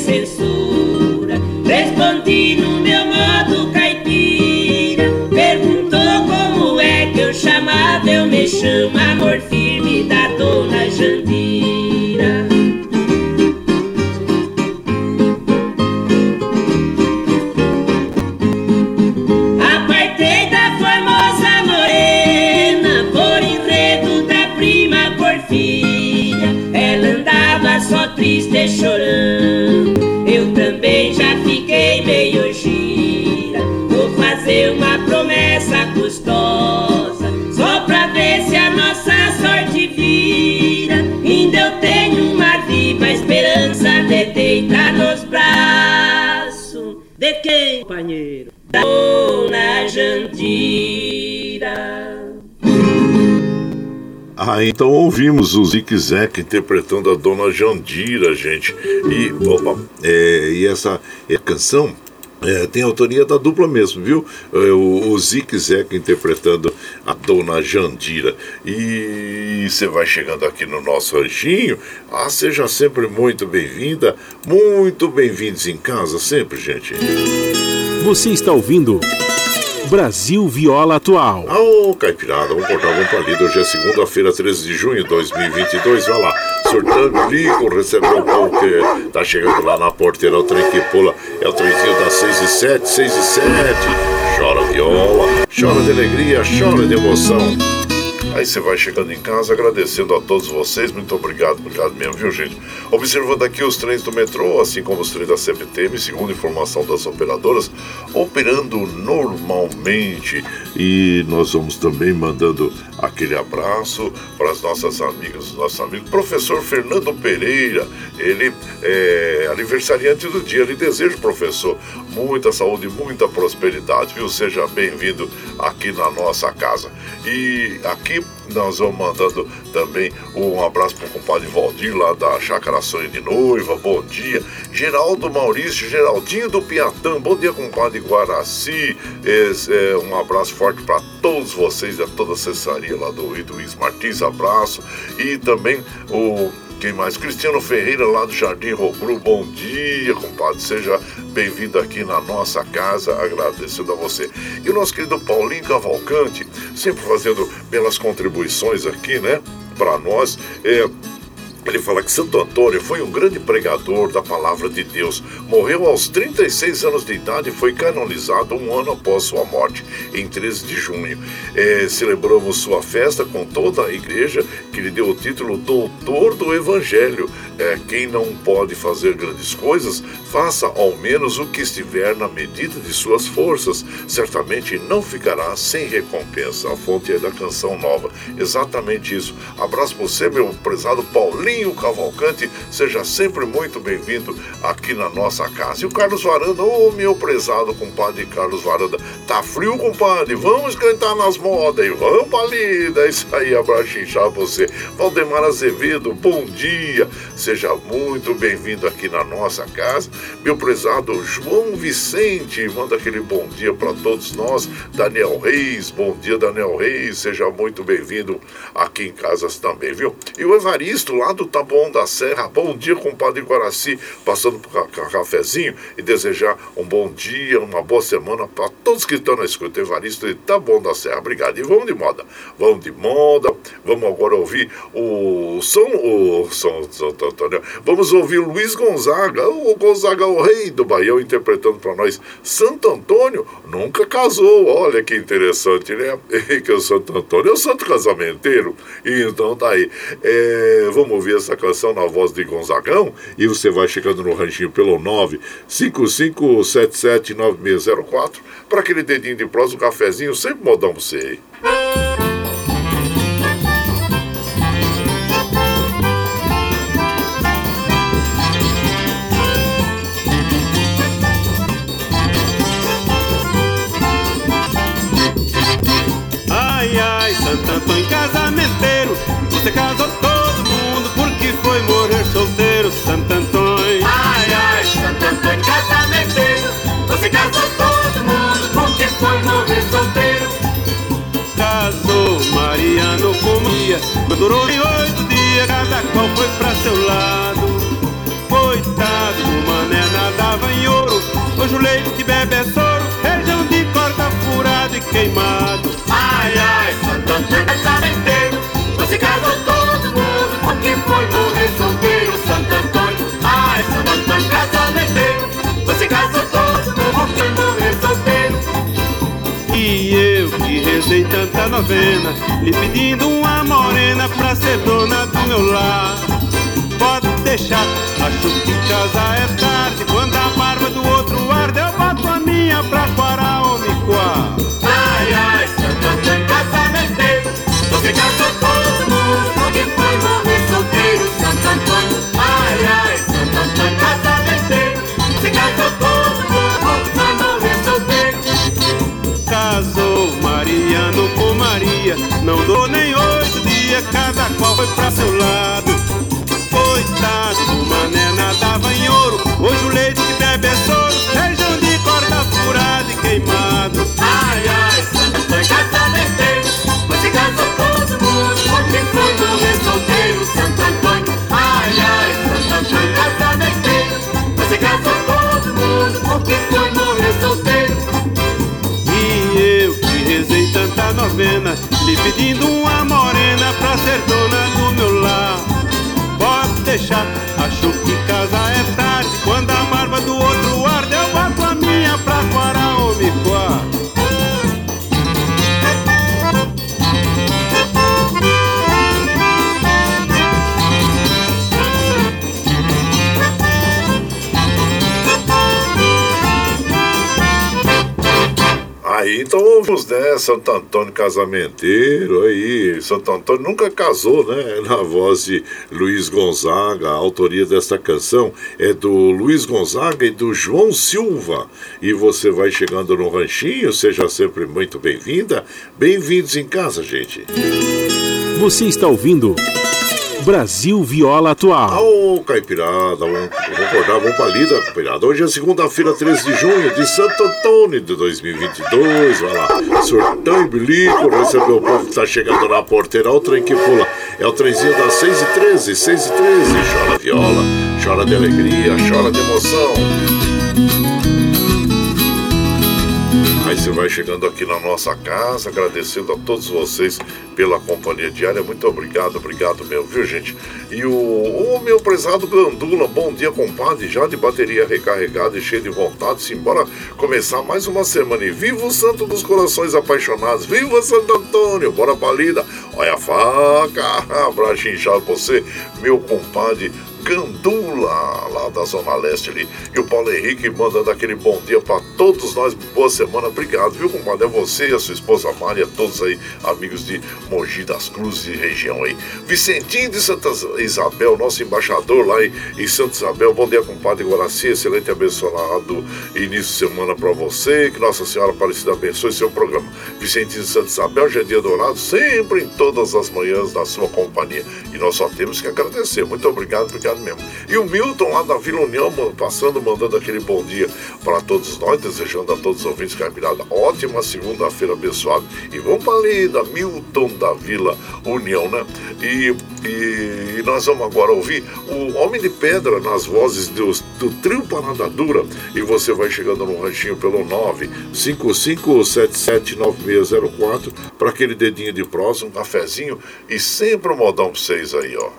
censura. Respondi no meu modo caipira. Perguntou como é que eu chamava, eu me chamo amor firme da dona Jandira. Então ouvimos o Zique Zeck interpretando a Dona Jandira, gente. E, opa, é, e essa é, canção é, tem autoria da dupla mesmo, viu? É, o, o Zique Zeca interpretando a Dona Jandira. E você vai chegando aqui no nosso ranchinho. Ah, seja sempre muito bem-vinda, muito bem-vindos em casa, sempre, gente. Você está ouvindo. Brasil Viola Atual. Ô, Caipirada, vamos cortar um palito. Hoje é segunda-feira, 13 de junho de 2022. Vai lá, sortando lico, recebeu o pão que tá chegando lá na porteira. O trem que pula é o trenzinho das 6 e 7, 6 e 7. Chora viola, chora de alegria, chora de emoção. Aí você vai chegando em casa agradecendo a todos vocês. Muito obrigado, obrigado mesmo, viu, gente? Observando aqui os trens do metrô, assim como os trens da CPTM, segundo informação das operadoras, operando normalmente. E nós vamos também mandando aquele abraço para as nossas amigas, nossos amigos. Professor Fernando Pereira, ele é aniversariante do dia. Lhe desejo, professor, muita saúde, muita prosperidade, viu? Seja bem-vindo aqui na nossa casa. E aqui Nós vamos mandando também um abraço para o compadre Valdir, lá da Chácara Sonho de Noiva. Bom dia. Geraldo Maurício, Geraldinho do Piatã. Bom dia, compadre Guaraci. É, um abraço forte para todos vocês, a toda a assessoria lá do Luiz Martins. Abraço. E também o quem mais? Cristiano Ferreira, lá do Jardim Rogru. Bom dia, compadre. Seja bem-vindo aqui na nossa casa. Agradecendo a você. E o nosso querido Paulinho Cavalcante, sempre fazendo belas contribuições aqui, né? Para nós. É, ele fala que Santo Antônio foi um grande pregador da palavra de Deus. Morreu aos 36 anos de idade e foi canonizado um ano após sua morte, em 13 de junho. É, celebramos sua festa com toda a igreja, que lhe deu o título Doutor do Evangelho. É, quem não pode fazer grandes coisas, faça ao menos o que estiver na medida de suas forças. Certamente não ficará sem recompensa. A fonte é da canção nova. Exatamente isso. Abraço você, meu prezado Paulinho. Paulinho Cavalcante, seja sempre muito bem-vindo aqui na nossa casa. E o Carlos Varanda, ô oh, meu prezado compadre Carlos Varanda, tá frio, compadre? Vamos cantar nas modas e vamos. É isso aí, abraço inchado você. Valdemar Azevedo, bom dia, seja muito bem-vindo aqui na nossa casa. Meu prezado João Vicente, manda aquele bom dia para todos nós. Daniel Reis, bom dia, Daniel Reis, seja muito bem-vindo aqui em casas também, viu? E o Evaristo, lá do do Taboão da Serra. Bom dia, compadre Guaraci, passando por cafezinho e desejar um bom dia, uma boa semana para todos que estão na escuta. Evaristo de Taboão da Serra, obrigado. E vamos de moda, vamos de moda, vamos agora ouvir o São, o São, Antônio, vamos ouvir Luiz Gonzaga, o Gonzaga, o rei do Baião, interpretando para nós Santo Antônio nunca casou, olha que interessante, né? que o Santo Antônio é o santo casamenteiro, então tá aí. É, vamos ouvir ouvir essa canção na voz de Gonzagão e você vai chegando no ranchinho pelo 955779604 para aquele dedinho de prosa, um cafezinho, sempre modão pra você. Ai, casou todo mundo, porque foi morrer solteiro. Casou Mariano com Maria, durou em oito dias, cada qual foi pra seu lado. Coitado do mané, nadava em ouro, hoje o leite que bebe é soro, região de corda furada e queimado. Ai, ai, Santo Antônio, casamenteiro. Você casou todo mundo, porque foi morrer que rezei tanta novena, lhe pedindo uma morena pra ser dona do meu lar. Pode deixar, acho que casa é tarde. Quando a barba do outro arde, eu boto a minha pra quarar ou me coar. Ai, ai, Santo Antônio, casamenteiro. Você casou todo mundo, porque foi Maria, não dou nem oito dias, cada qual foi pra seu lado. Coitado do mané nadava em ouro, hoje o leite que bebe é soro, feijão de corda furada e queimado. Ai, ai, Santo Antônio, casamenteiro. Você casou todo mundo, porque foi morrer solteiro, Santo Antônio. Antônio casamenteiro Você casou todo mundo porque foi novena Lhe pedindo uma morena pra ser dona do meu lar. Pode deixar, acho Aí então vamos né, Santo Antônio casamenteiro aí. Santo Antônio nunca casou, né? Na voz de Luiz Gonzaga. A autoria desta canção é do Luiz Gonzaga e do João Silva. E você vai chegando no ranchinho, seja sempre muito bem-vinda. Bem-vindos em casa, gente. Você está ouvindo Brasil Viola Atual. Ô, Caipirada, vamos, acordar, vamos pra lida, Caipirada. Hoje é segunda-feira, 13 de junho, de Santo Antônio de 2022. Vai lá, surtão e bilico, recebeu o povo que tá chegando na porteira, o trem que pula. É o trenzinho das 6 e 13, 6 e 13. Chora viola, chora de alegria, chora de emoção. Aí você vai chegando aqui na nossa casa, agradecendo a todos vocês pela companhia diária. Muito obrigado, obrigado meu, viu gente? E o, o meu prezado Gandula, bom dia, compadre. Já de bateria recarregada e cheio de vontade, simbora começar mais uma semana. E viva o Santo dos Corações Apaixonados, viva Santo Antônio, bora pra lida. Olha a faca, pra você, meu compadre Gandula, lá da Zona Leste ali. E o Paulo Henrique mandando aquele bom dia para todos nós. Boa semana, obrigado, viu, compadre? É você e a sua esposa Maria, todos aí, amigos de Mogi das Cruzes e região aí. Vicentinho de Santa Isabel, nosso embaixador lá em, Santa Isabel. Bom dia, compadre Guaraci. Excelente e abençoado início de semana para você. Que Nossa Senhora Aparecida abençoe seu programa. Vicentinho de Santa Isabel, dia dourado, sempre em todas as manhãs da sua companhia. E nós só temos que agradecer. Muito obrigado, mesmo. E o Milton lá da Vila União, passando, mandando aquele bom dia para todos nós, desejando a todos os ouvintes Caipirada ótima segunda-feira abençoada. E vamos para ali da Milton da Vila União, né? E, e nós vamos agora ouvir o Homem de Pedra nas vozes do, do Trio Parada Dura. E você vai chegando no ranchinho pelo 955779604 para aquele dedinho de prosa, um cafezinho e sempre um modão para vocês aí, ó.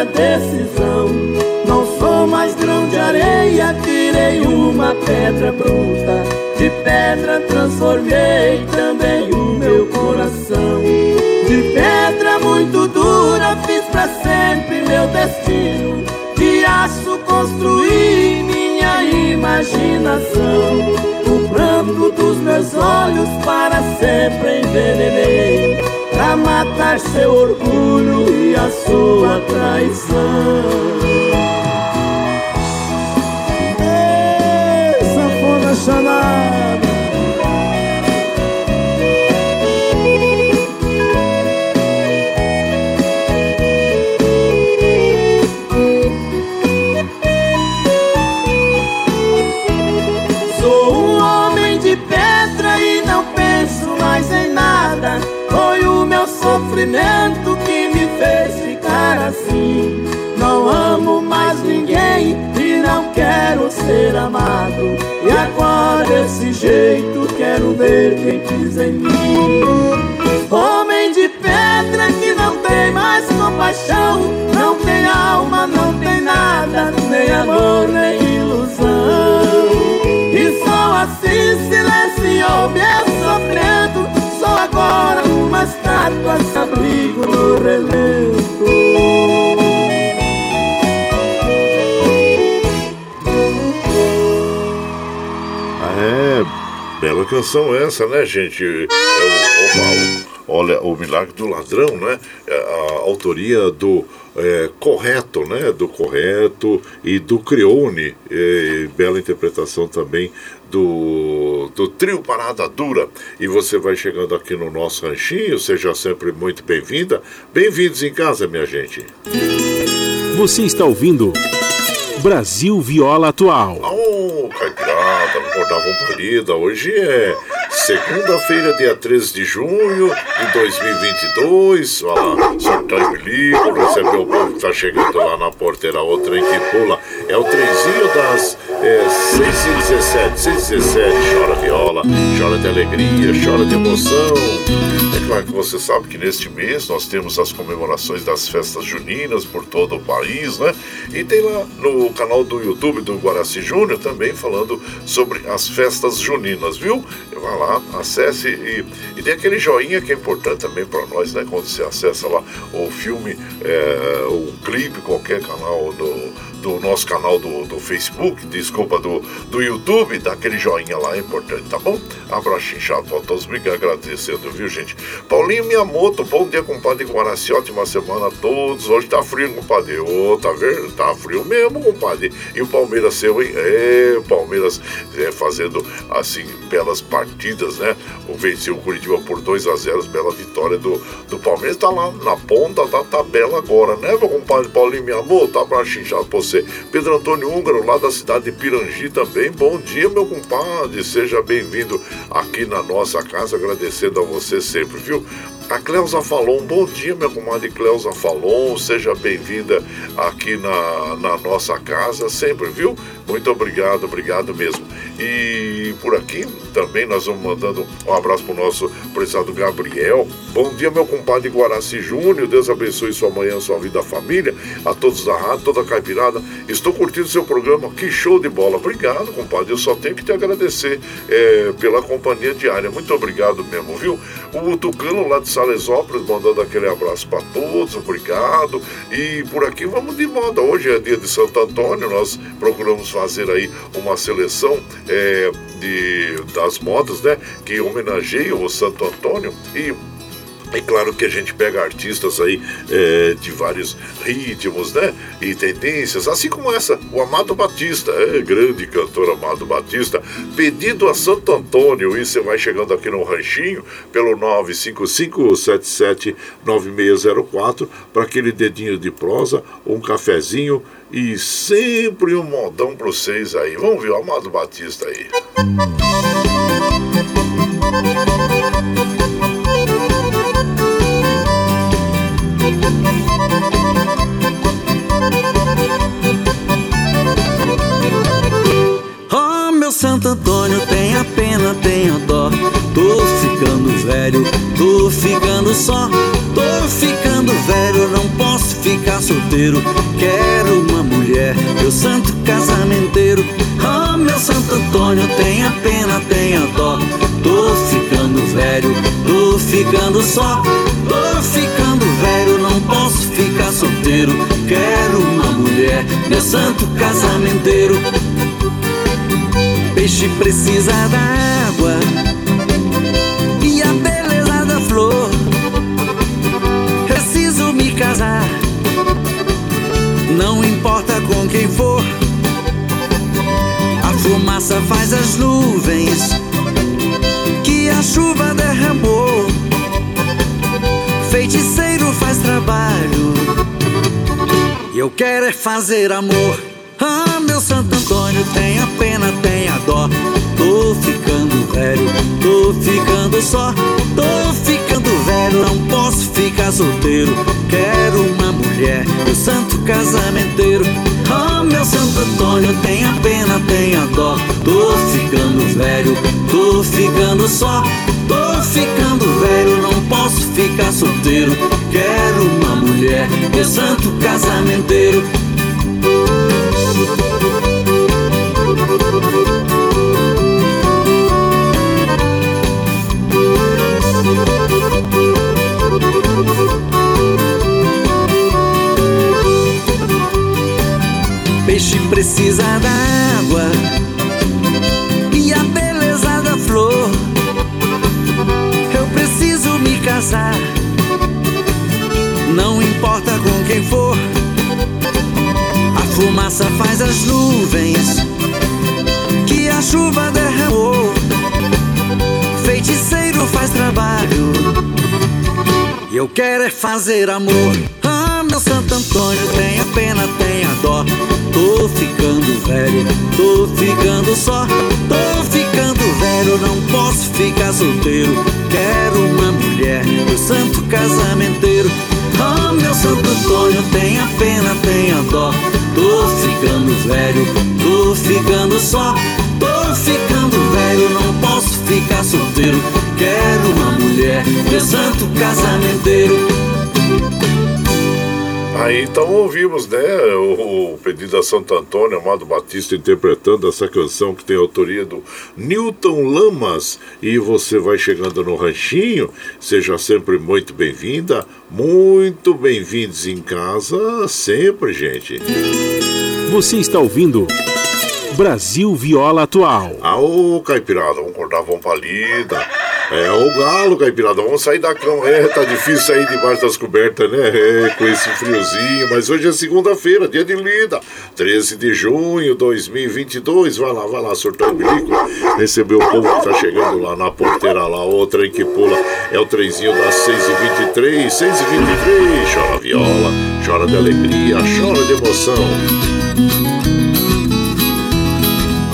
Uma decisão. Não sou mais grão de areia, tirei uma pedra bruta. De pedra transformei também o meu coração. De pedra muito dura, fiz pra sempre meu destino. De aço construí minha imaginação. O branco dos meus olhos para sempre envenenei Matar seu orgulho e a sua traição sofrimento que me fez ficar assim. Não amo mais ninguém e não quero ser amado. E agora desse jeito quero ver quem quis em mim. Homem de pedra que não tem mais compaixão, não tem alma, não tem nada, nem amor, nem ilusão. E só assim silenciou meu sofrimento. Estátua de abrigo no relento. É, bela canção essa, né, gente? É o- olha, o Milagre do Ladrão, né? É A autoria do é, Correto, né? Do Correto e do Creone. É, bela interpretação também do, do trio Parada Dura. E você vai chegando aqui no nosso ranchinho, seja sempre muito bem-vinda. Bem-vindos em casa, minha gente. Você está ouvindo Brasil Viola Atual. Ô, Caipirada, acordar vamos pra lida. Hoje é segunda-feira, dia 13 de junho de 2022. Olha lá, sorteio bilico, recebeu o povo que tá chegando lá na porteira, o trem que pula. É o trenzinho das É 6 e 17, 6 e 17, chora viola, chora de alegria, chora de emoção. É que você sabe que neste mês nós temos as comemorações das festas juninas por todo o país, né? E tem lá no canal do YouTube do Guaraci Júnior também falando sobre as festas juninas, viu? Vai lá, acesse e, e tem aquele joinha que é importante também para nós, né? Quando você acessa lá o filme, é, o clipe, qualquer canal do do nosso canal do, do Facebook, desculpa, do, do YouTube, dá aquele joinha lá, é importante, tá bom? Abraço inchado para todos, obrigado, agradecendo, viu, gente? Paulinho Miyamoto, bom dia, compadre Guaraci, ótima semana a todos. Hoje tá frio, compadre. Ô, oh, tá vendo? Tá frio mesmo, compadre. E o Palmeiras seu, hein? É, o Palmeiras é, fazendo, assim, belas partidas, né? Venceu o Curitiba por 2 a 0 bela vitória do, do Palmeiras. Tá lá na ponta da tabela agora, né, meu compadre Paulinho Miyamoto? Abraço inchado pra você. Pedro Antônio Húngaro, lá da cidade de Pirangi também. Bom dia, meu compadre. Seja bem-vindo aqui na nossa casa, agradecendo a você sempre, viu? A Cleusa Falon, bom dia, minha comadre Cleusa Falon, seja bem-vinda aqui na, na nossa casa, sempre, viu? Muito obrigado, obrigado mesmo. E por aqui também nós vamos mandando um abraço para o nosso prezado Gabriel. Bom dia, meu compadre Guaraci Júnior. Deus abençoe sua manhã, sua vida, família. A todos da rádio, toda a caipirada. Estou curtindo seu programa. Que show de bola. Obrigado, compadre. Eu só tenho que te agradecer é, pela companhia diária. Muito obrigado mesmo, viu? O Tucano lá de Salesópolis mandando aquele abraço para todos. Obrigado. E por aqui vamos de moda. Hoje é dia de Santo Antônio. Nós procuramos fazer aí uma seleção é, de, das modas, né? Que homenageiam o Santo Antônio e é claro que a gente pega artistas aí é, de vários ritmos, né? E tendências, assim como essa, o Amado Batista, é grande cantor Amado Batista, pedido a Santo Antônio. E você vai chegando aqui no Ranchinho pelo 955-779604 para aquele dedinho de prosa, um cafezinho e sempre um modão para vocês aí. Vamos ver o Amado Batista aí. Oh, Santo Antônio, tenha pena, tenha dó. Tô ficando velho, tô ficando só. Tô ficando velho, não posso ficar solteiro. Quero uma mulher, meu santo casamenteiro. Oh, meu Santo Antônio, tenha pena, tenha dó. Tô ficando velho, tô ficando só. Tô ficando velho, não posso ficar solteiro. Quero uma mulher, meu santo casamenteiro. Peixe precisa da água e a beleza da flor. Preciso me casar, não importa com quem for. A fumaça faz as nuvens que a chuva derramou. Feiticeiro faz trabalho eu quero é fazer amor. Ah, meu Santo Antônio, tenha pena, tenha dó. Tô ficando velho, tô ficando só. Tô ficando velho, não posso ficar solteiro. Quero uma mulher, meu santo casamenteiro. Ah, meu Santo Antônio, tenha pena, tenha dó. Tô ficando velho, tô ficando só. Tô ficando velho, não posso ficar solteiro. Quero uma mulher, meu santo casamenteiro. Precisa da água e a beleza da flor. Eu preciso me casar, não importa com quem for. A fumaça faz as nuvens que a chuva derramou. Feiticeiro faz trabalho eu quero é fazer amor. Ah, meu Santo Antônio, tenha pena, tenha dó. Tô ficando velho, tô ficando só, tô ficando velho. não posso ficar solteiro. Quero uma mulher, meu santo casamenteiro. Oh, meu Santo Antônio, tenha pena, tenha dó. Tô ficando velho, tô ficando só. Tô ficando velho, não posso ficar solteiro. Quero uma mulher, meu santo casamenteiro. Aí então ouvimos, né, o, o pedido da Santo Antônio, Amado Batista, interpretando essa canção que tem autoria do Newton Lamas. E você vai chegando no ranchinho, seja sempre muito bem-vinda, muito bem-vindos em casa, sempre, gente. Você está ouvindo Brasil Viola Atual. Aô, Caipirada, vamos acordar, vamos pra lida. É o galo, Caipirada, vamos sair da cama. É, tá difícil sair debaixo das cobertas, né? É, com esse friozinho, mas hoje é segunda-feira, dia de lida, 13 de junho de 2022. Vai lá, vai lá, surtar o bilico. Recebeu o povo que tá chegando lá na porteira lá, outra que pula. É o trenzinho das 6h23, 6h23. Chora viola, chora de alegria, chora de emoção.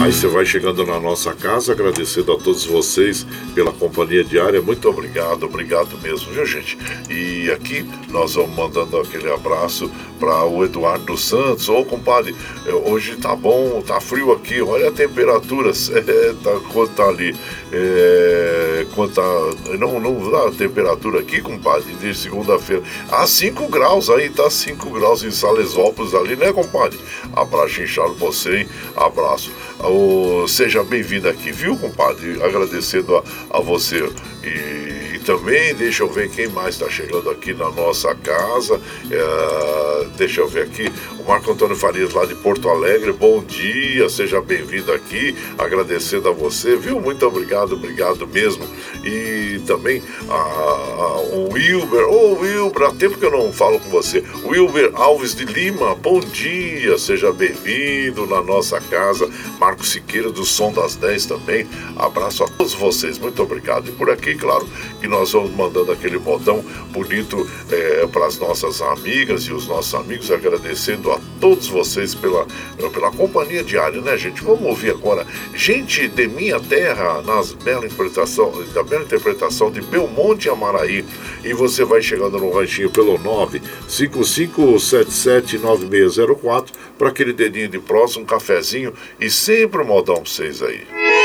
Aí você vai chegando na nossa casa, agradecendo a todos vocês pela companhia diária. Muito obrigado, obrigado mesmo, viu gente? E aqui nós vamos mandando aquele abraço para o Eduardo Santos. Ô compadre, eh, hoje tá bom, tá frio aqui, olha a temperatura, é, tá, tá ali. É, quanto tá, não, não dá a temperatura aqui, compadre, de segunda-feira. Ah, 5 graus aí, tá 5 graus em Salesópolis ali, né, compadre? Abraço inchado você, hein? Abraço. Ô, seja bem-vindo aqui, viu, compadre? Agradecendo a, a você. E também, deixa eu ver quem mais está chegando aqui na nossa casa. É, deixa eu ver aqui. O Marco Antônio Farias, lá de Porto Alegre. Bom dia, seja bem-vindo aqui. Agradecendo a você, viu? Muito obrigado, obrigado mesmo. E também a, a, o Wilber. Ô, Wilber, há tempo que eu não falo com você. Wilber Alves de Lima, bom dia, seja bem-vindo na nossa casa. Marco Siqueira do Som das 10 também. Abraço a todos vocês, muito obrigado. E por aqui, claro, que nós vamos mandando aquele botão bonito é, para as nossas amigas e os nossos amigos, agradecendo a todos vocês pela, pela companhia diária, né, gente? Vamos ouvir agora Gente de Minha Terra, nas bela interpretação, da bela interpretação de Belmonte Amaraí. E você vai chegando no ranchinho pelo 955779604 para aquele dedinho de próximo, um cafezinho e sempre um modão pra vocês aí.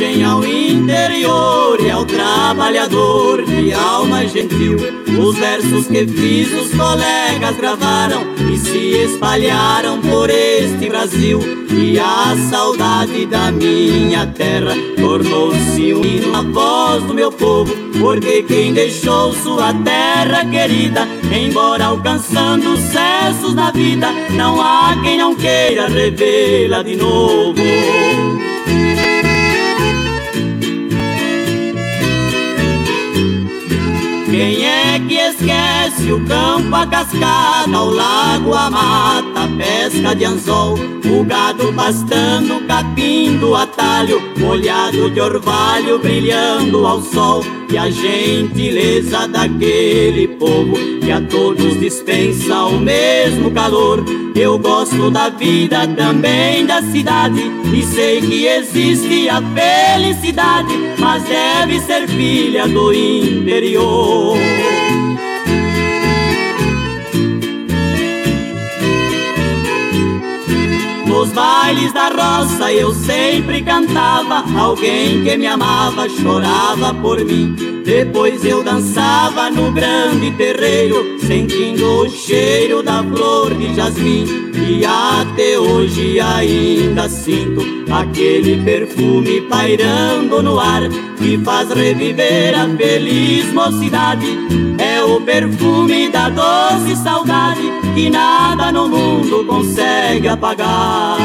Ao interior e ao trabalhador de alma gentil. Os versos que fiz os colegas gravaram e se espalharam por este Brasil. E a saudade da minha terra tornou-se um hino na voz do meu povo. Porque quem deixou sua terra querida, embora alcançando sucessos na vida, não há quem não queira revê-la de novo. Quem é que esquece o campo, a cascata, o lago, a mata, a pesca de anzol, o gado pastando, capim do atalho, molhado de orvalho brilhando ao sol, e a gentileza daquele povo que a todos dispensa o mesmo calor. Eu gosto da vida também da cidade e sei que existe a felicidade, mas deve ser filha do interior. Nos bailes da roça eu sempre cantava, alguém que me amava chorava por mim. Depois eu dançava no grande terreiro, sentindo o cheiro da flor de jasmim. E até hoje ainda sinto aquele perfume pairando no ar, que faz reviver a feliz mocidade. É o perfume da doce saudade que nada no mundo consegue apagar.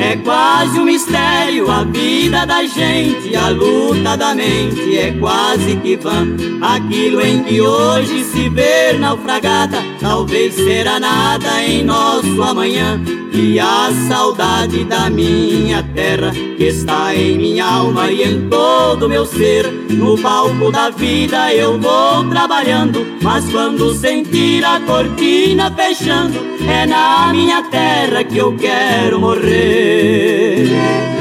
É quase um mistério a vida da gente, a luta da mente é quase que vã. Aquilo em que hoje se vê naufragada, talvez será nada em nosso amanhã. E a saudade da minha terra que está em minha alma e em todo meu ser. No palco da vida eu vou trabalhando, mas quando sentir a cortina fechando, é na minha terra que eu quero morrer.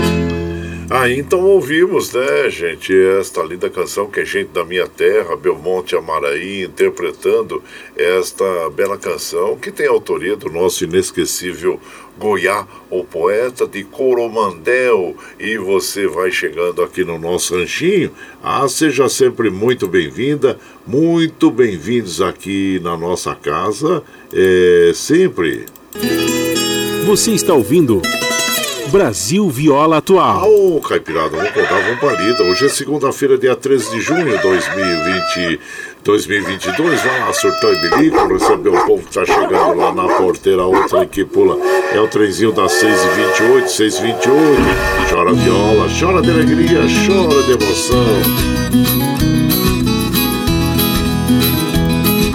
Ah, então ouvimos, né, gente, esta linda canção que é Gente da Minha Terra, Belmonte Amaraí, interpretando esta bela canção que tem autoria do nosso inesquecível Goiá, o poeta de Coromandel. E você vai chegando aqui no nosso ranchinho. Ah, seja sempre muito bem-vinda, muito bem-vindos aqui na nossa casa, é, sempre. Você está ouvindo Brasil Viola Atual. Ô, oh, Caipirada, vamos contar, vamos palida. Hoje é segunda-feira, dia 13 de junho de 2020, 2022. Vai lá, surtou e bilico, receber o povo que tá chegando lá na porteira, outra que pula. É o trenzinho das 6h28, 6h28. Chora viola, chora de alegria, chora de emoção.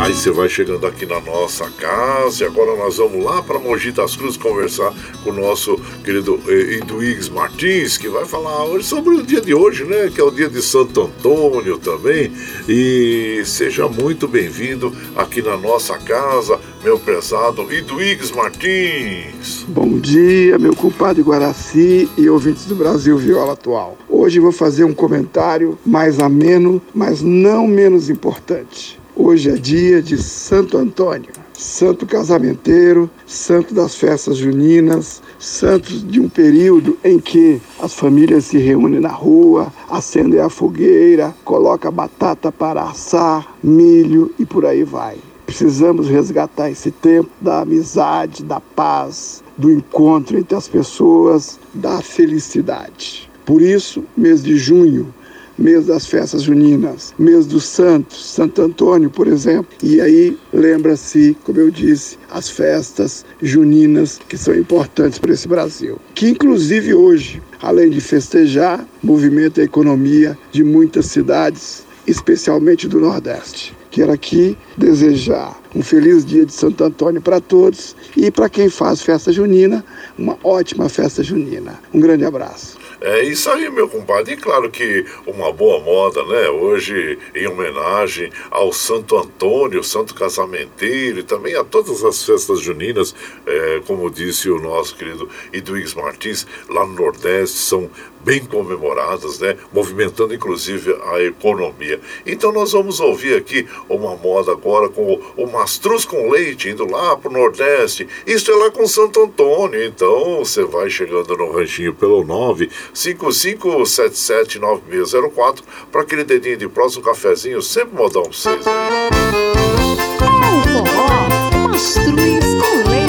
Aí você vai chegando aqui na nossa casa e agora nós vamos lá para Mogi das Cruzes conversar com o nosso querido Eduígues Martins, que vai falar hoje sobre o dia de hoje, né? Que é o dia de Santo Antônio também. E seja muito bem-vindo aqui na nossa casa, meu prezado Eduígues Martins. Bom dia, meu compadre Guaraci e ouvintes do Brasil Viola Atual. Hoje vou fazer um comentário mais ameno, mas não menos importante. Hoje é dia de Santo Antônio, santo casamenteiro, santo das festas juninas, santo de um período em que as famílias se reúnem na rua, acendem a fogueira, coloca batata para assar, milho e por aí vai. Precisamos resgatar esse tempo da amizade, da paz, do encontro entre as pessoas, da felicidade. Por isso, mês de junho mês das festas juninas, mês dos santos, Santo Antônio, por exemplo. E aí lembra-se, como eu disse, as festas juninas que são importantes para esse Brasil. Que inclusive hoje, além de festejar, movimenta a economia de muitas cidades, especialmente do Nordeste. Quero aqui desejar um feliz dia de Santo Antônio para todos e para quem faz festa junina, uma ótima festa junina. Um grande abraço. É isso aí, meu compadre. E claro que uma boa moda, né? Hoje, em homenagem ao Santo Antônio, Santo Casamenteiro e também a todas as festas juninas, é, como disse o nosso querido Iduígues Martins, lá no Nordeste, são bem comemoradas, né? Movimentando inclusive a economia. Então nós vamos ouvir aqui uma moda agora com o mastruz com leite, indo lá pro Nordeste. Isso é lá com Santo Antônio. Então você vai chegando no ranchinho pelo 955779604 para aquele dedinho de próximo cafezinho, sempre modão pra vocês. Né? O mastruz com Pois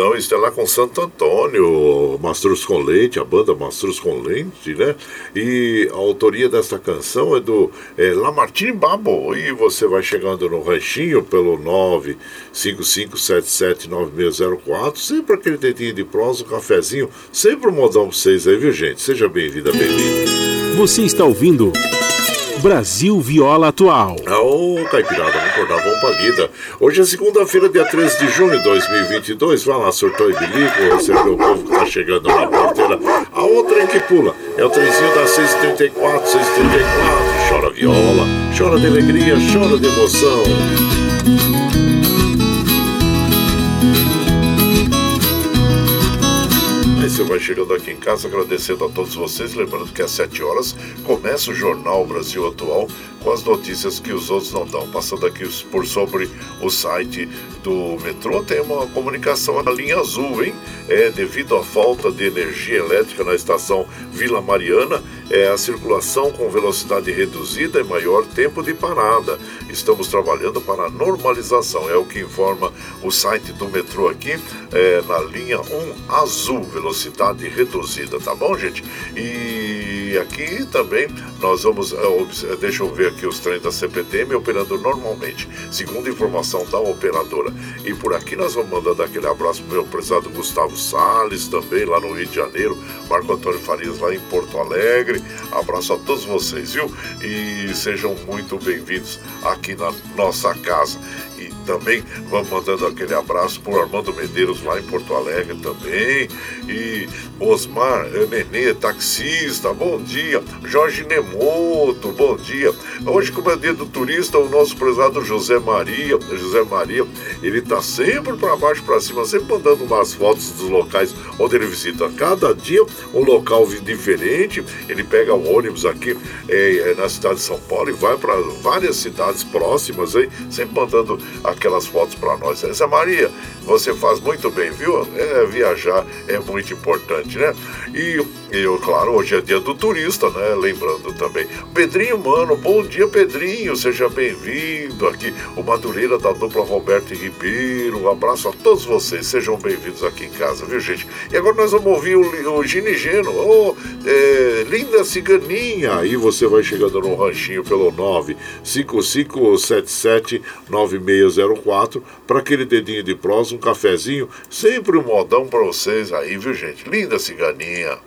então, está lá com Santo Antônio, Mastruz com Leite, a banda Mastruz com Leite, né? E a autoria dessa canção é do é, Lamartine Babo. E você vai chegando no ranchinho pelo 955779604, sempre aquele dedinho de prosa, um cafezinho, sempre um modão pra vocês aí, viu gente? Seja bem-vinda, bem-vindo. Você está ouvindo Brasil Viola Atual. Ô, Caipirada, vamos acordar, vamos pra lida. Hoje é segunda-feira, dia 13 de junho de 2022. Vai lá, surtou e bilico, receber o povo que tá chegando na porteira. A outra é que pula. É o trenzinho das 6h34, 6h34. Chora viola, chora de alegria, chora de emoção. Você vai chegando aqui em casa agradecendo a todos vocês, lembrando que às 7 horas começa o Jornal Brasil Atual com as notícias que os outros não dão. Passando aqui por sobre o site do metrô, tem uma comunicação na linha azul, hein? É, devido à falta de energia elétrica na estação Vila Mariana, é, a circulação com velocidade reduzida e maior tempo de parada. Estamos trabalhando para a normalização, é o que informa o site do metrô aqui, é, na linha 1 azul, velocidade reduzida, tá bom, gente? E aqui também nós vamos, obs- é, deixa eu ver aqui os trens da CPTM operando normalmente, segundo informação da operadora. E por aqui nós vamos mandando aquele abraço pro meu prezado Gustavo Salles, também lá no Rio de Janeiro, Marco Antônio Farias lá em Porto Alegre. Abraço a todos vocês, viu? E sejam muito bem-vindos aqui na nossa casa. E também vamos mandando aquele abraço pro Armando Medeiros lá em Porto Alegre também. E Osmar Nenê, taxista, bom dia. Jorge Nemoto, bom dia. Hoje, como é dia do turista, o nosso prezado José Maria, José Maria, ele tá sempre para baixo, para cima, sempre mandando umas fotos dos locais onde ele visita. Cada dia um local diferente. Ele pega um ônibus aqui eh, eh, na cidade de São Paulo e vai para várias cidades próximas, aí, sempre mandando aquelas fotos para nós. Zé Maria, você faz muito bem, viu? É, viajar é muito importante, né? E eu, claro, hoje é dia do turista, né? Lembrando também. Pedrinho, mano, bom dia, Pedrinho. Seja bem-vindo aqui. O Madureira da dupla Roberto e Ribeiro. Um abraço a todos vocês. Sejam bem-vindos aqui em casa, viu, gente? E agora nós vamos ouvir o, o Gini Geno. É, linda ciganinha. Aí você vai chegando no ranchinho pelo 955779604 para aquele dedinho de prosa, um cafezinho. Sempre um modão para vocês aí, viu, gente? Linda ciganinha.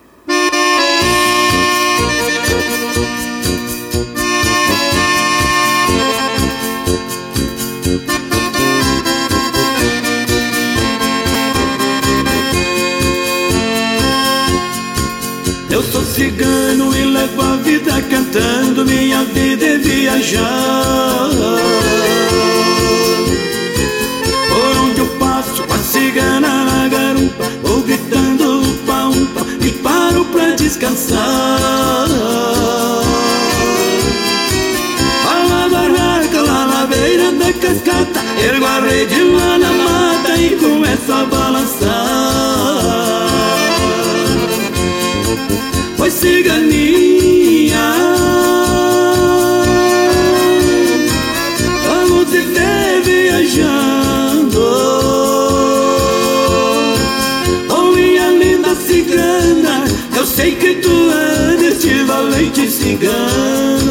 Eu sou cigano e levo a vida cantando, minha vida é viajar. Descansar. Lá na barraca, lá na beira da cascata, ergo a rede lá na mata e começo a balançar. Oi, ciganinha sei que tu é deste valente cigano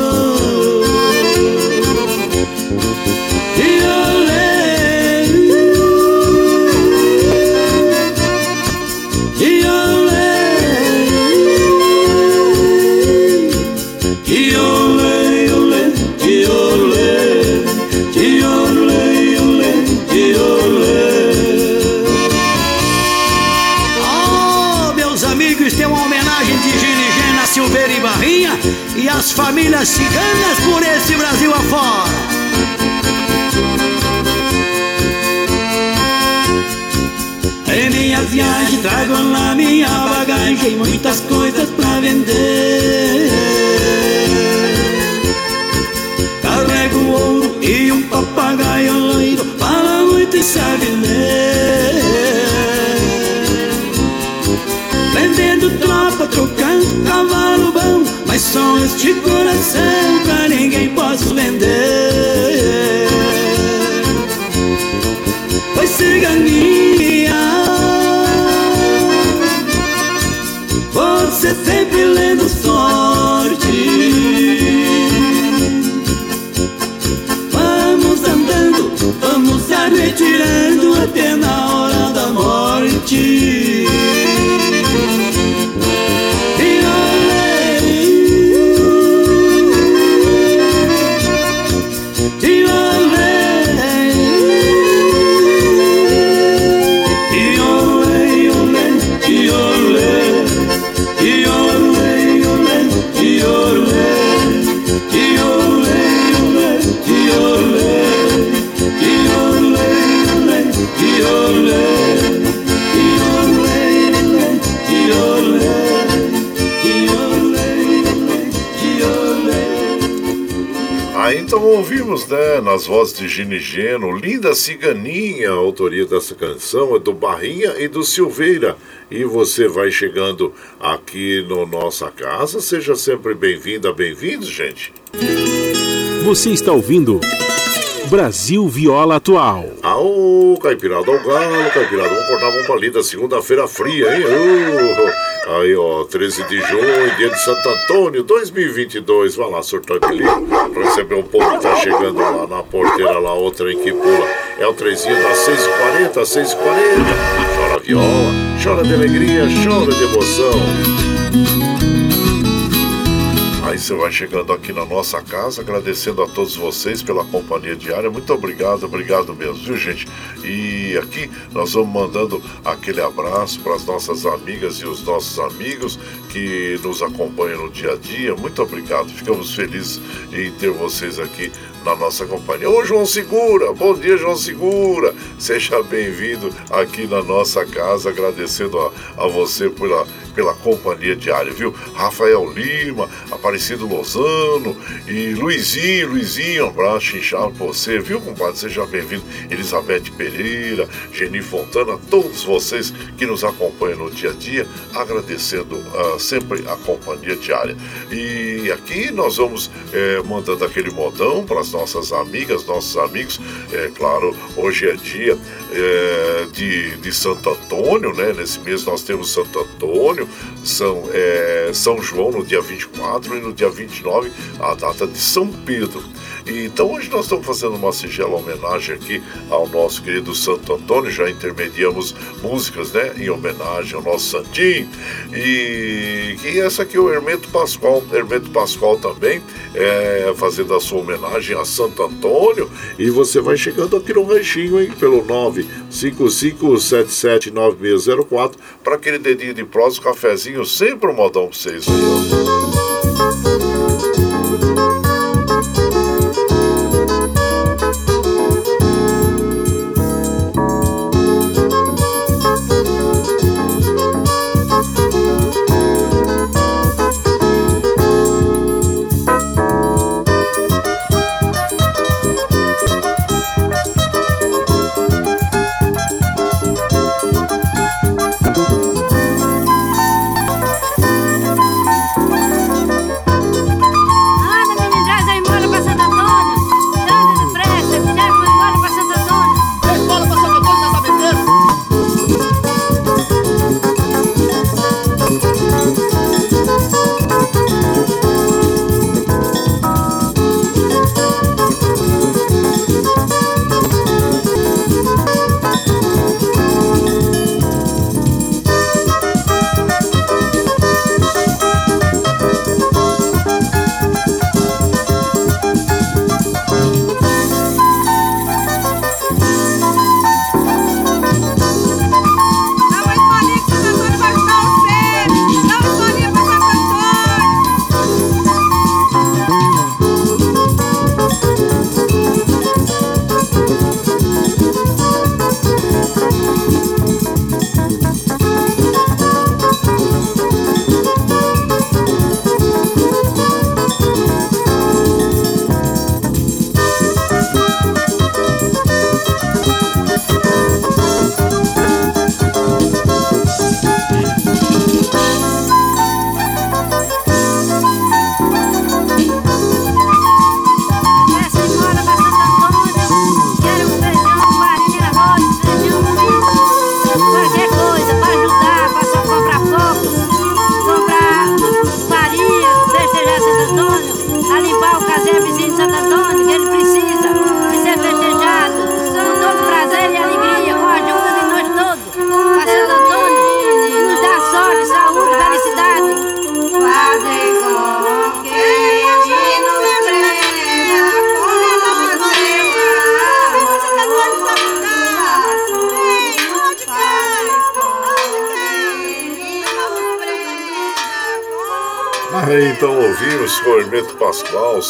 as famílias ciganas por esse Brasil afora. Em minha viagem trago lá minha bagagem, muitas coisas pra vender. Carrego ouro e um papagaio só este coração pra ninguém posso vender. Ouvimos, né, nas vozes de Gini Geno, Linda Ciganinha, a autoria dessa canção é do Barrinha e do Silveira. E você vai chegando aqui no nossa casa, seja sempre bem-vinda, bem-vindos, gente. Você está ouvindo Brasil Viola Atual. Aô, Caipirada ao galo, Caipirada, vamos cortar uma palida, segunda-feira fria, hein? Ô, aí, ó, 13 de junho, dia de Santo Antônio, 2022. Vai lá, surtar de livro, pra receber um que tá chegando lá na porteira, lá, outra em que pula. É o trezinho das 6h40, 6h40. Chora viola, chora de alegria, chora de emoção. Você vai chegando aqui na nossa casa, agradecendo a todos vocês pela companhia diária. Muito obrigado, obrigado mesmo, viu gente? E aqui nós vamos mandando aquele abraço para as nossas amigas e os nossos amigos que nos acompanham no dia a dia. Muito obrigado, ficamos felizes em ter vocês aqui na nossa companhia. Ô João Segura, bom dia João Segura, seja bem-vindo aqui na nossa casa, agradecendo a, a você pela, pela companhia diária, viu? Rafael Lima, Aparecido Lozano e Luizinho, Luizinho, um abraço inchado pra você, viu, compadre? Seja bem-vindo. Elizabeth Pereira, Geni Fontana, todos vocês que nos acompanham no dia a dia, agradecendo ah, sempre a companhia diária. E aqui nós vamos eh, mandando aquele modão para as nossas amigas, nossos amigos. É claro, hoje é dia eh, de, de Santo Antônio, né? Nesse mês nós temos Santo Antônio, São, eh, São João no dia 24 e no dia 29 a data de São Pedro. Então hoje nós estamos fazendo uma singela homenagem aqui ao nosso querido Santo Antônio, já intermediamos músicas, né, em homenagem ao nosso santinho. E, e essa aqui é o Hermeto Pascoal, Hermeto Pascoal também, é, fazendo a sua homenagem a Santo Antônio. E você vai chegando aqui no ranchinho, hein, pelo 955779604 para aquele dedinho de prosa, cafezinho, sempre um modão pra vocês.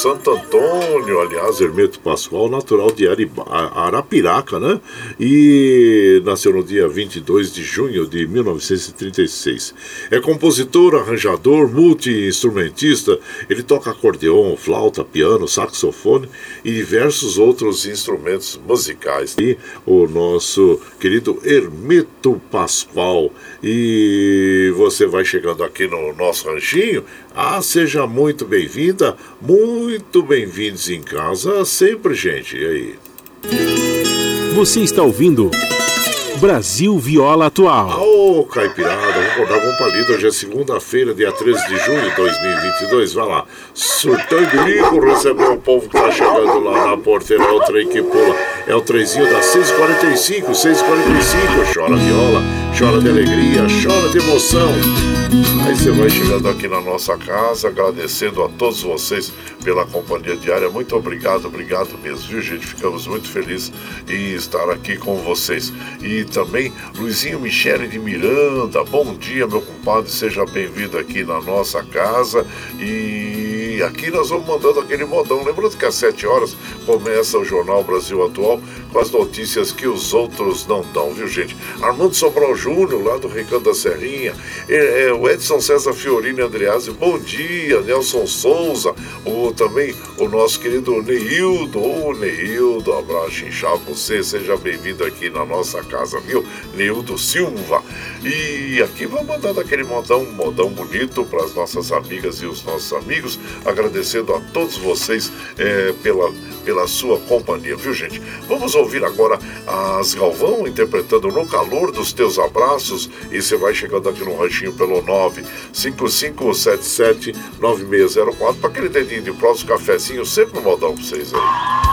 Santo Antônio, aliás, Hermeto Pascoal, natural de Arapiraca, né? E nasceu no dia 22 de junho de 1936. É compositor, arranjador, multi-instrumentista, ele toca acordeon, flauta, piano, saxofone e diversos outros instrumentos musicais. E o nosso querido Hermeto Pascoal. E você vai chegando aqui no nosso ranchinho ah, seja muito bem-vinda, muito bem-vindos em casa sempre, gente. E aí? Você está ouvindo Brasil Viola Atual. Ô, oh, Caipirada, vamos acordar com palito. Hoje é segunda-feira, dia 13 de junho de 2022. Vai lá, surtando rico, receber o povo que tá chegando lá na porteira. É o trem que pula. É o trenzinho das 6h45, 6h45. Chora viola, chora de alegria, chora de emoção. Aí você vai chegando aqui na nossa casa, agradecendo a todos vocês pela companhia diária. Muito obrigado, obrigado mesmo, viu, gente? Ficamos muito felizes em estar aqui com vocês. E também Luizinho Michele de Miranda. Bom dia, meu compadre, seja bem-vindo aqui na nossa casa. E aqui nós vamos mandando aquele modão. Lembrando que às 7 horas começa o Jornal Brasil Atual com as notícias que os outros não dão, viu, gente? Armando Sobral Júnior, lá do Recanto da Serrinha. É, é, o Edson César Fiorini Andreazzi, bom dia. Nelson Souza, o, também o nosso querido Neildo. Ô, Neildo, abraço inchado você, seja bem-vindo aqui na nossa casa, viu? Neildo Silva. E aqui vamos mandando aquele modão, modão bonito para as nossas amigas e os nossos amigos, agradecendo a todos vocês é, pela, pela sua companhia, viu, gente? Vamos ouvir agora as Galvão interpretando No Calor dos Teus Abraços e você vai chegando aqui no ranchinho pelo 955779604 para aquele dedinho de próximo cafezinho, sempre um modão para vocês aí.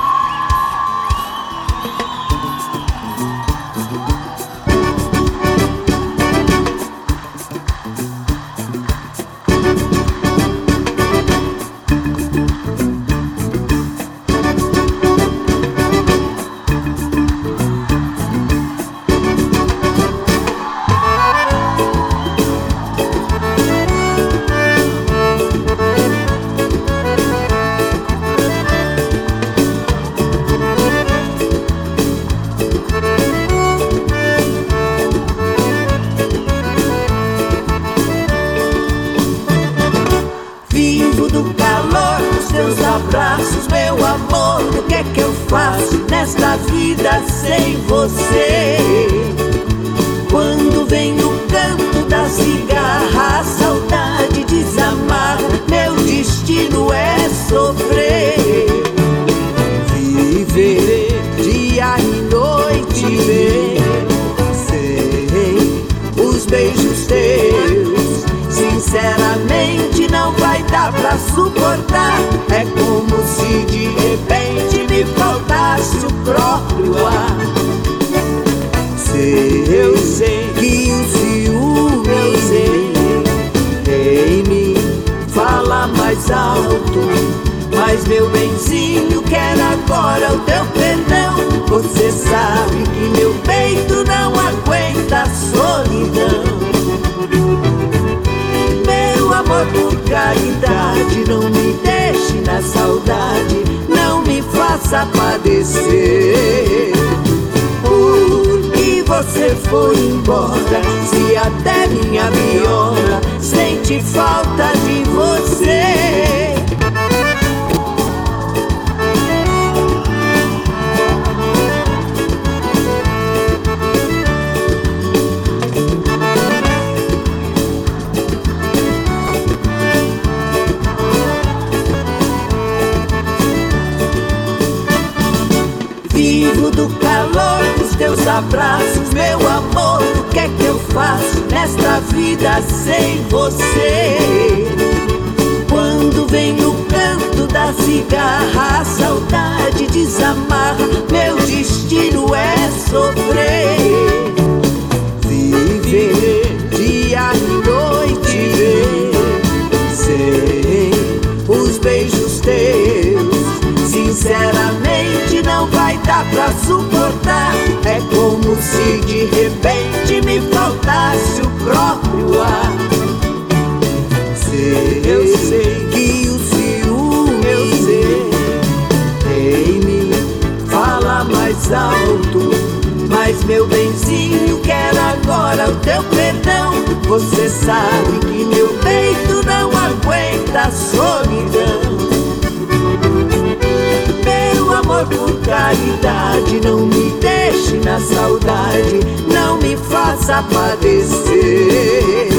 Não me deixe na saudade, não me faça padecer.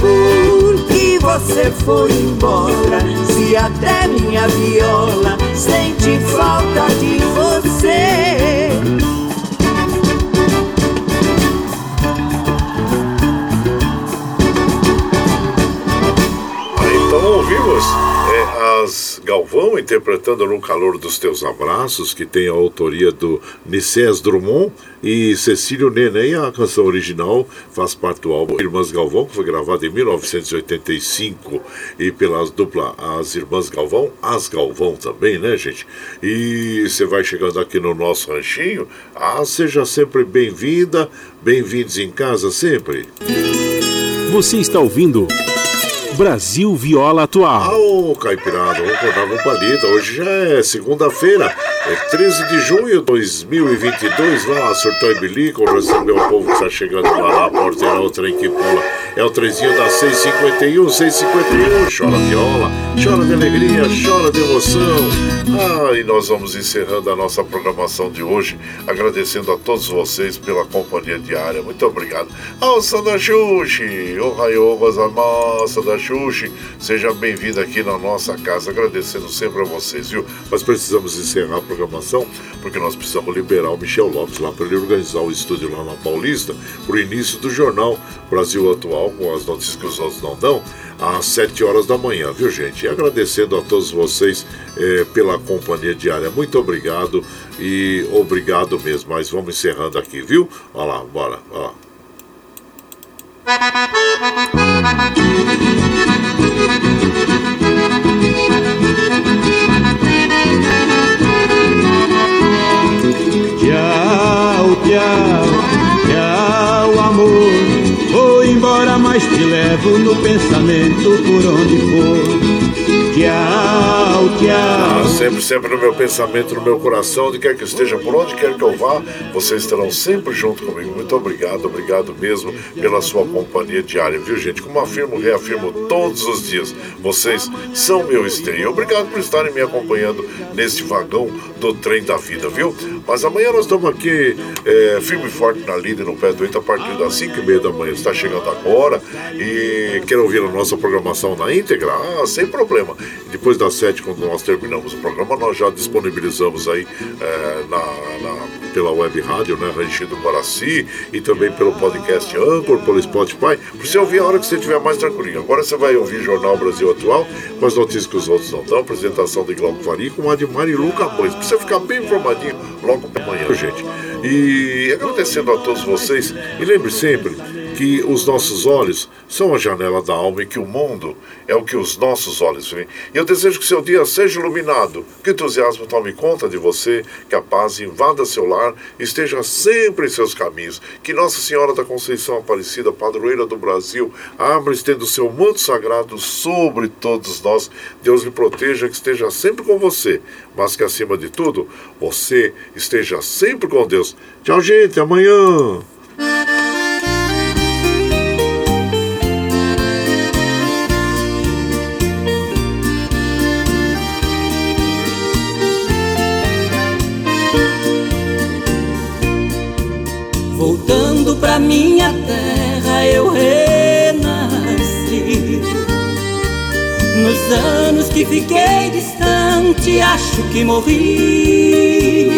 Porque você foi embora, se até minha viola sente falta de você. Então ouvimos Galvão interpretando No Calor dos Teus Abraços, que tem a autoria do Nicés Drummond e Cecílio Neném. A canção original faz parte do álbum Irmãs Galvão, que foi gravado em 1985 e pelas dupla As Irmãs Galvão, As Galvão também, né, gente? E você vai chegando aqui no nosso ranchinho. Ah, seja sempre bem-vinda, bem-vindos em casa sempre. Você está ouvindo Brasil Viola Atual. Ô, Caipirada, vamos acordar uma palida. Hoje já é segunda-feira, é 13 de junho de 2022. Vai lá, surtou e bilico, recebeu o povo que está chegando lá na porteira, o trem que pula. É o trenzinho da 651, 651. Chora viola, chora de alegria, chora de emoção. Ah, e nós vamos encerrando a nossa programação de hoje, agradecendo a todos vocês pela companhia diária. Muito obrigado. Ao Sandra Xuxi, o Raio Gozamassa da Xuxi, seja bem-vindo aqui na nossa casa, agradecendo sempre a vocês, viu? Mas precisamos encerrar a programação, porque nós precisamos liberar o Michel Lopes lá para ele organizar o estúdio lá na Paulista, para o início do jornal Brasil Atual, com as notícias que os outros não dão, às 7 horas da manhã, viu, gente? E agradecendo a todos vocês eh, pela companhia diária. Muito obrigado e obrigado mesmo. Mas vamos encerrando aqui, viu? Olha lá, bora, ó. Tchau, tchau, tchau, mas te levo no pensamento por onde for. Tchau, Ah, tchau. sempre, sempre no meu pensamento, no meu coração, onde quer que esteja, por onde quer que eu vá, vocês estarão sempre junto comigo. Muito obrigado, obrigado mesmo pela sua companhia diária, viu, gente? Como afirmo, reafirmo todos os dias, vocês são meu esteio. Obrigado por estarem me acompanhando neste vagão do trem da vida, viu? Mas amanhã nós estamos aqui é, firme e forte na e no pé do Ita, a partir das 5 e meia da manhã. Está chegando agora e quer ouvir a nossa programação na íntegra? Ah, sem problema. Depois das 7, quando nós terminamos o programa, nós já disponibilizamos aí é, na, na- pela web rádio, né, Rangido Guaraci, e também pelo podcast Anchor, pelo Spotify, para você ouvir a hora que você estiver mais tranquilinho. Agora você vai ouvir Jornal Brasil Atual, com as notícias que os outros não dão, apresentação de Glauco Fari com a de Marilu Camões, para você ficar bem informadinho logo pela manhã, gente. E agradecendo a todos vocês, e lembre sempre que os nossos olhos são a janela da alma e que o mundo é o que os nossos olhos veem. E eu desejo que seu dia seja iluminado, que o entusiasmo tome conta de você, que a paz invada seu lar esteja sempre em seus caminhos. Que Nossa Senhora da Conceição Aparecida, padroeira do Brasil, abra e estenda o seu manto sagrado sobre todos nós. Deus lhe proteja, que esteja sempre com você, mas que acima de tudo, você esteja sempre com Deus. Tchau, gente, amanhã. Voltando pra minha terra eu renasci. Nos anos que fiquei distante acho que morri.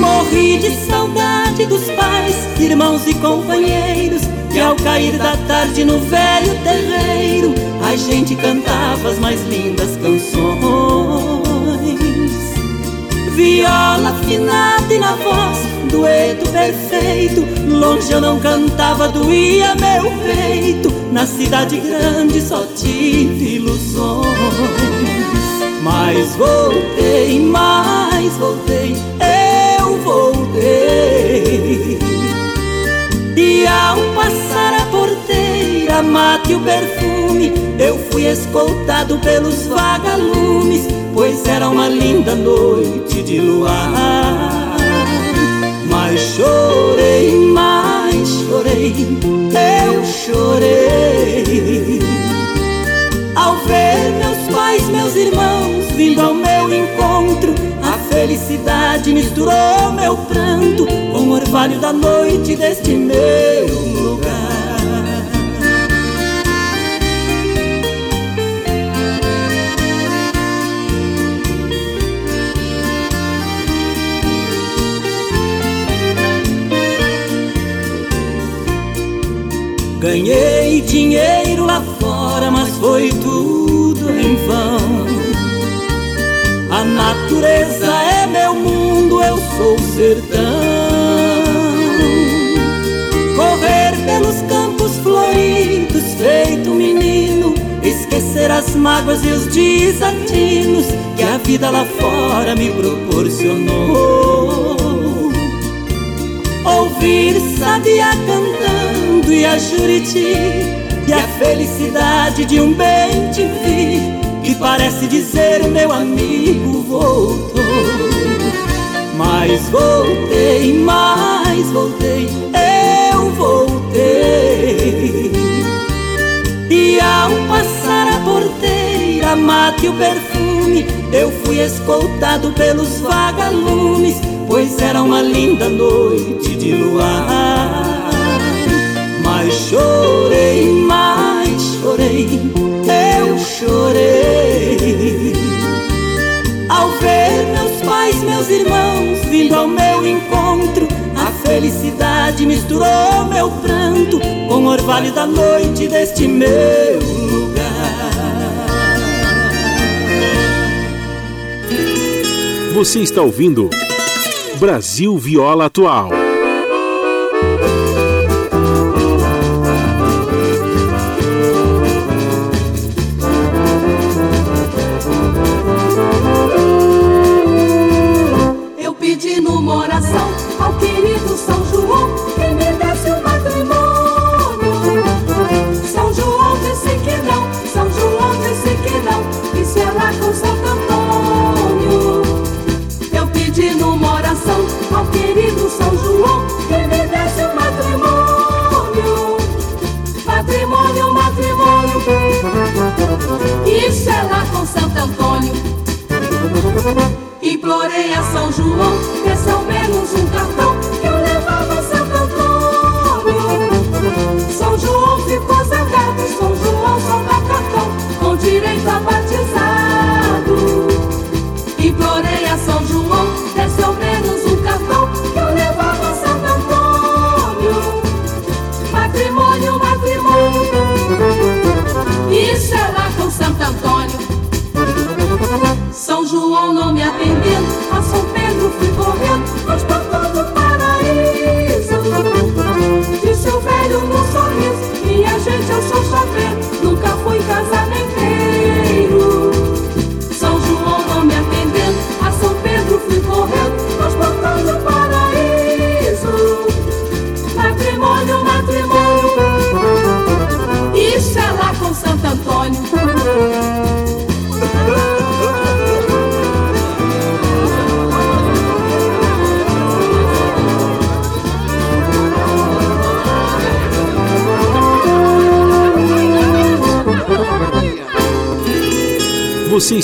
Morri de saudade dos pais, irmãos e companheiros Que ao cair da tarde no velho terreiro A gente cantava as mais lindas canções Viola afinada e na voz, dueto perfeito. Longe eu não cantava, doía meu peito. Na cidade grande só tive ilusões. Mas voltei, mas voltei, eu voltei. E ao passar a porteira, mate o perfume, eu fui escoltado pelos vagalumes, pois era uma linda noite de luar. Mas chorei, mas chorei, eu chorei. Ao ver meus pais, meus irmãos vindo ao meu encontro, a felicidade misturou meu pranto com o orvalho da noite deste meu lugar. Ganhei dinheiro lá fora, mas foi tudo em vão. A natureza é meu mundo, eu sou o sertão. Correr pelos campos floridos, feito menino, esquecer as mágoas e os desatinos que a vida lá fora me proporcionou. Ouvir sabia cantando e a Juriti E a felicidade de um bem te vi Que parece dizer meu amigo voltou. Mas voltei, mas voltei, eu voltei. E ao passar a porteira, mate o perfume Eu fui escoltado pelos vagalumes Pois era uma linda noite de luar chorei, eu chorei Ao ver meus pais, meus irmãos vindo ao meu encontro A felicidade misturou meu pranto Com o orvalho da noite deste meu lugar Você está ouvindo Brasil Viola Atual.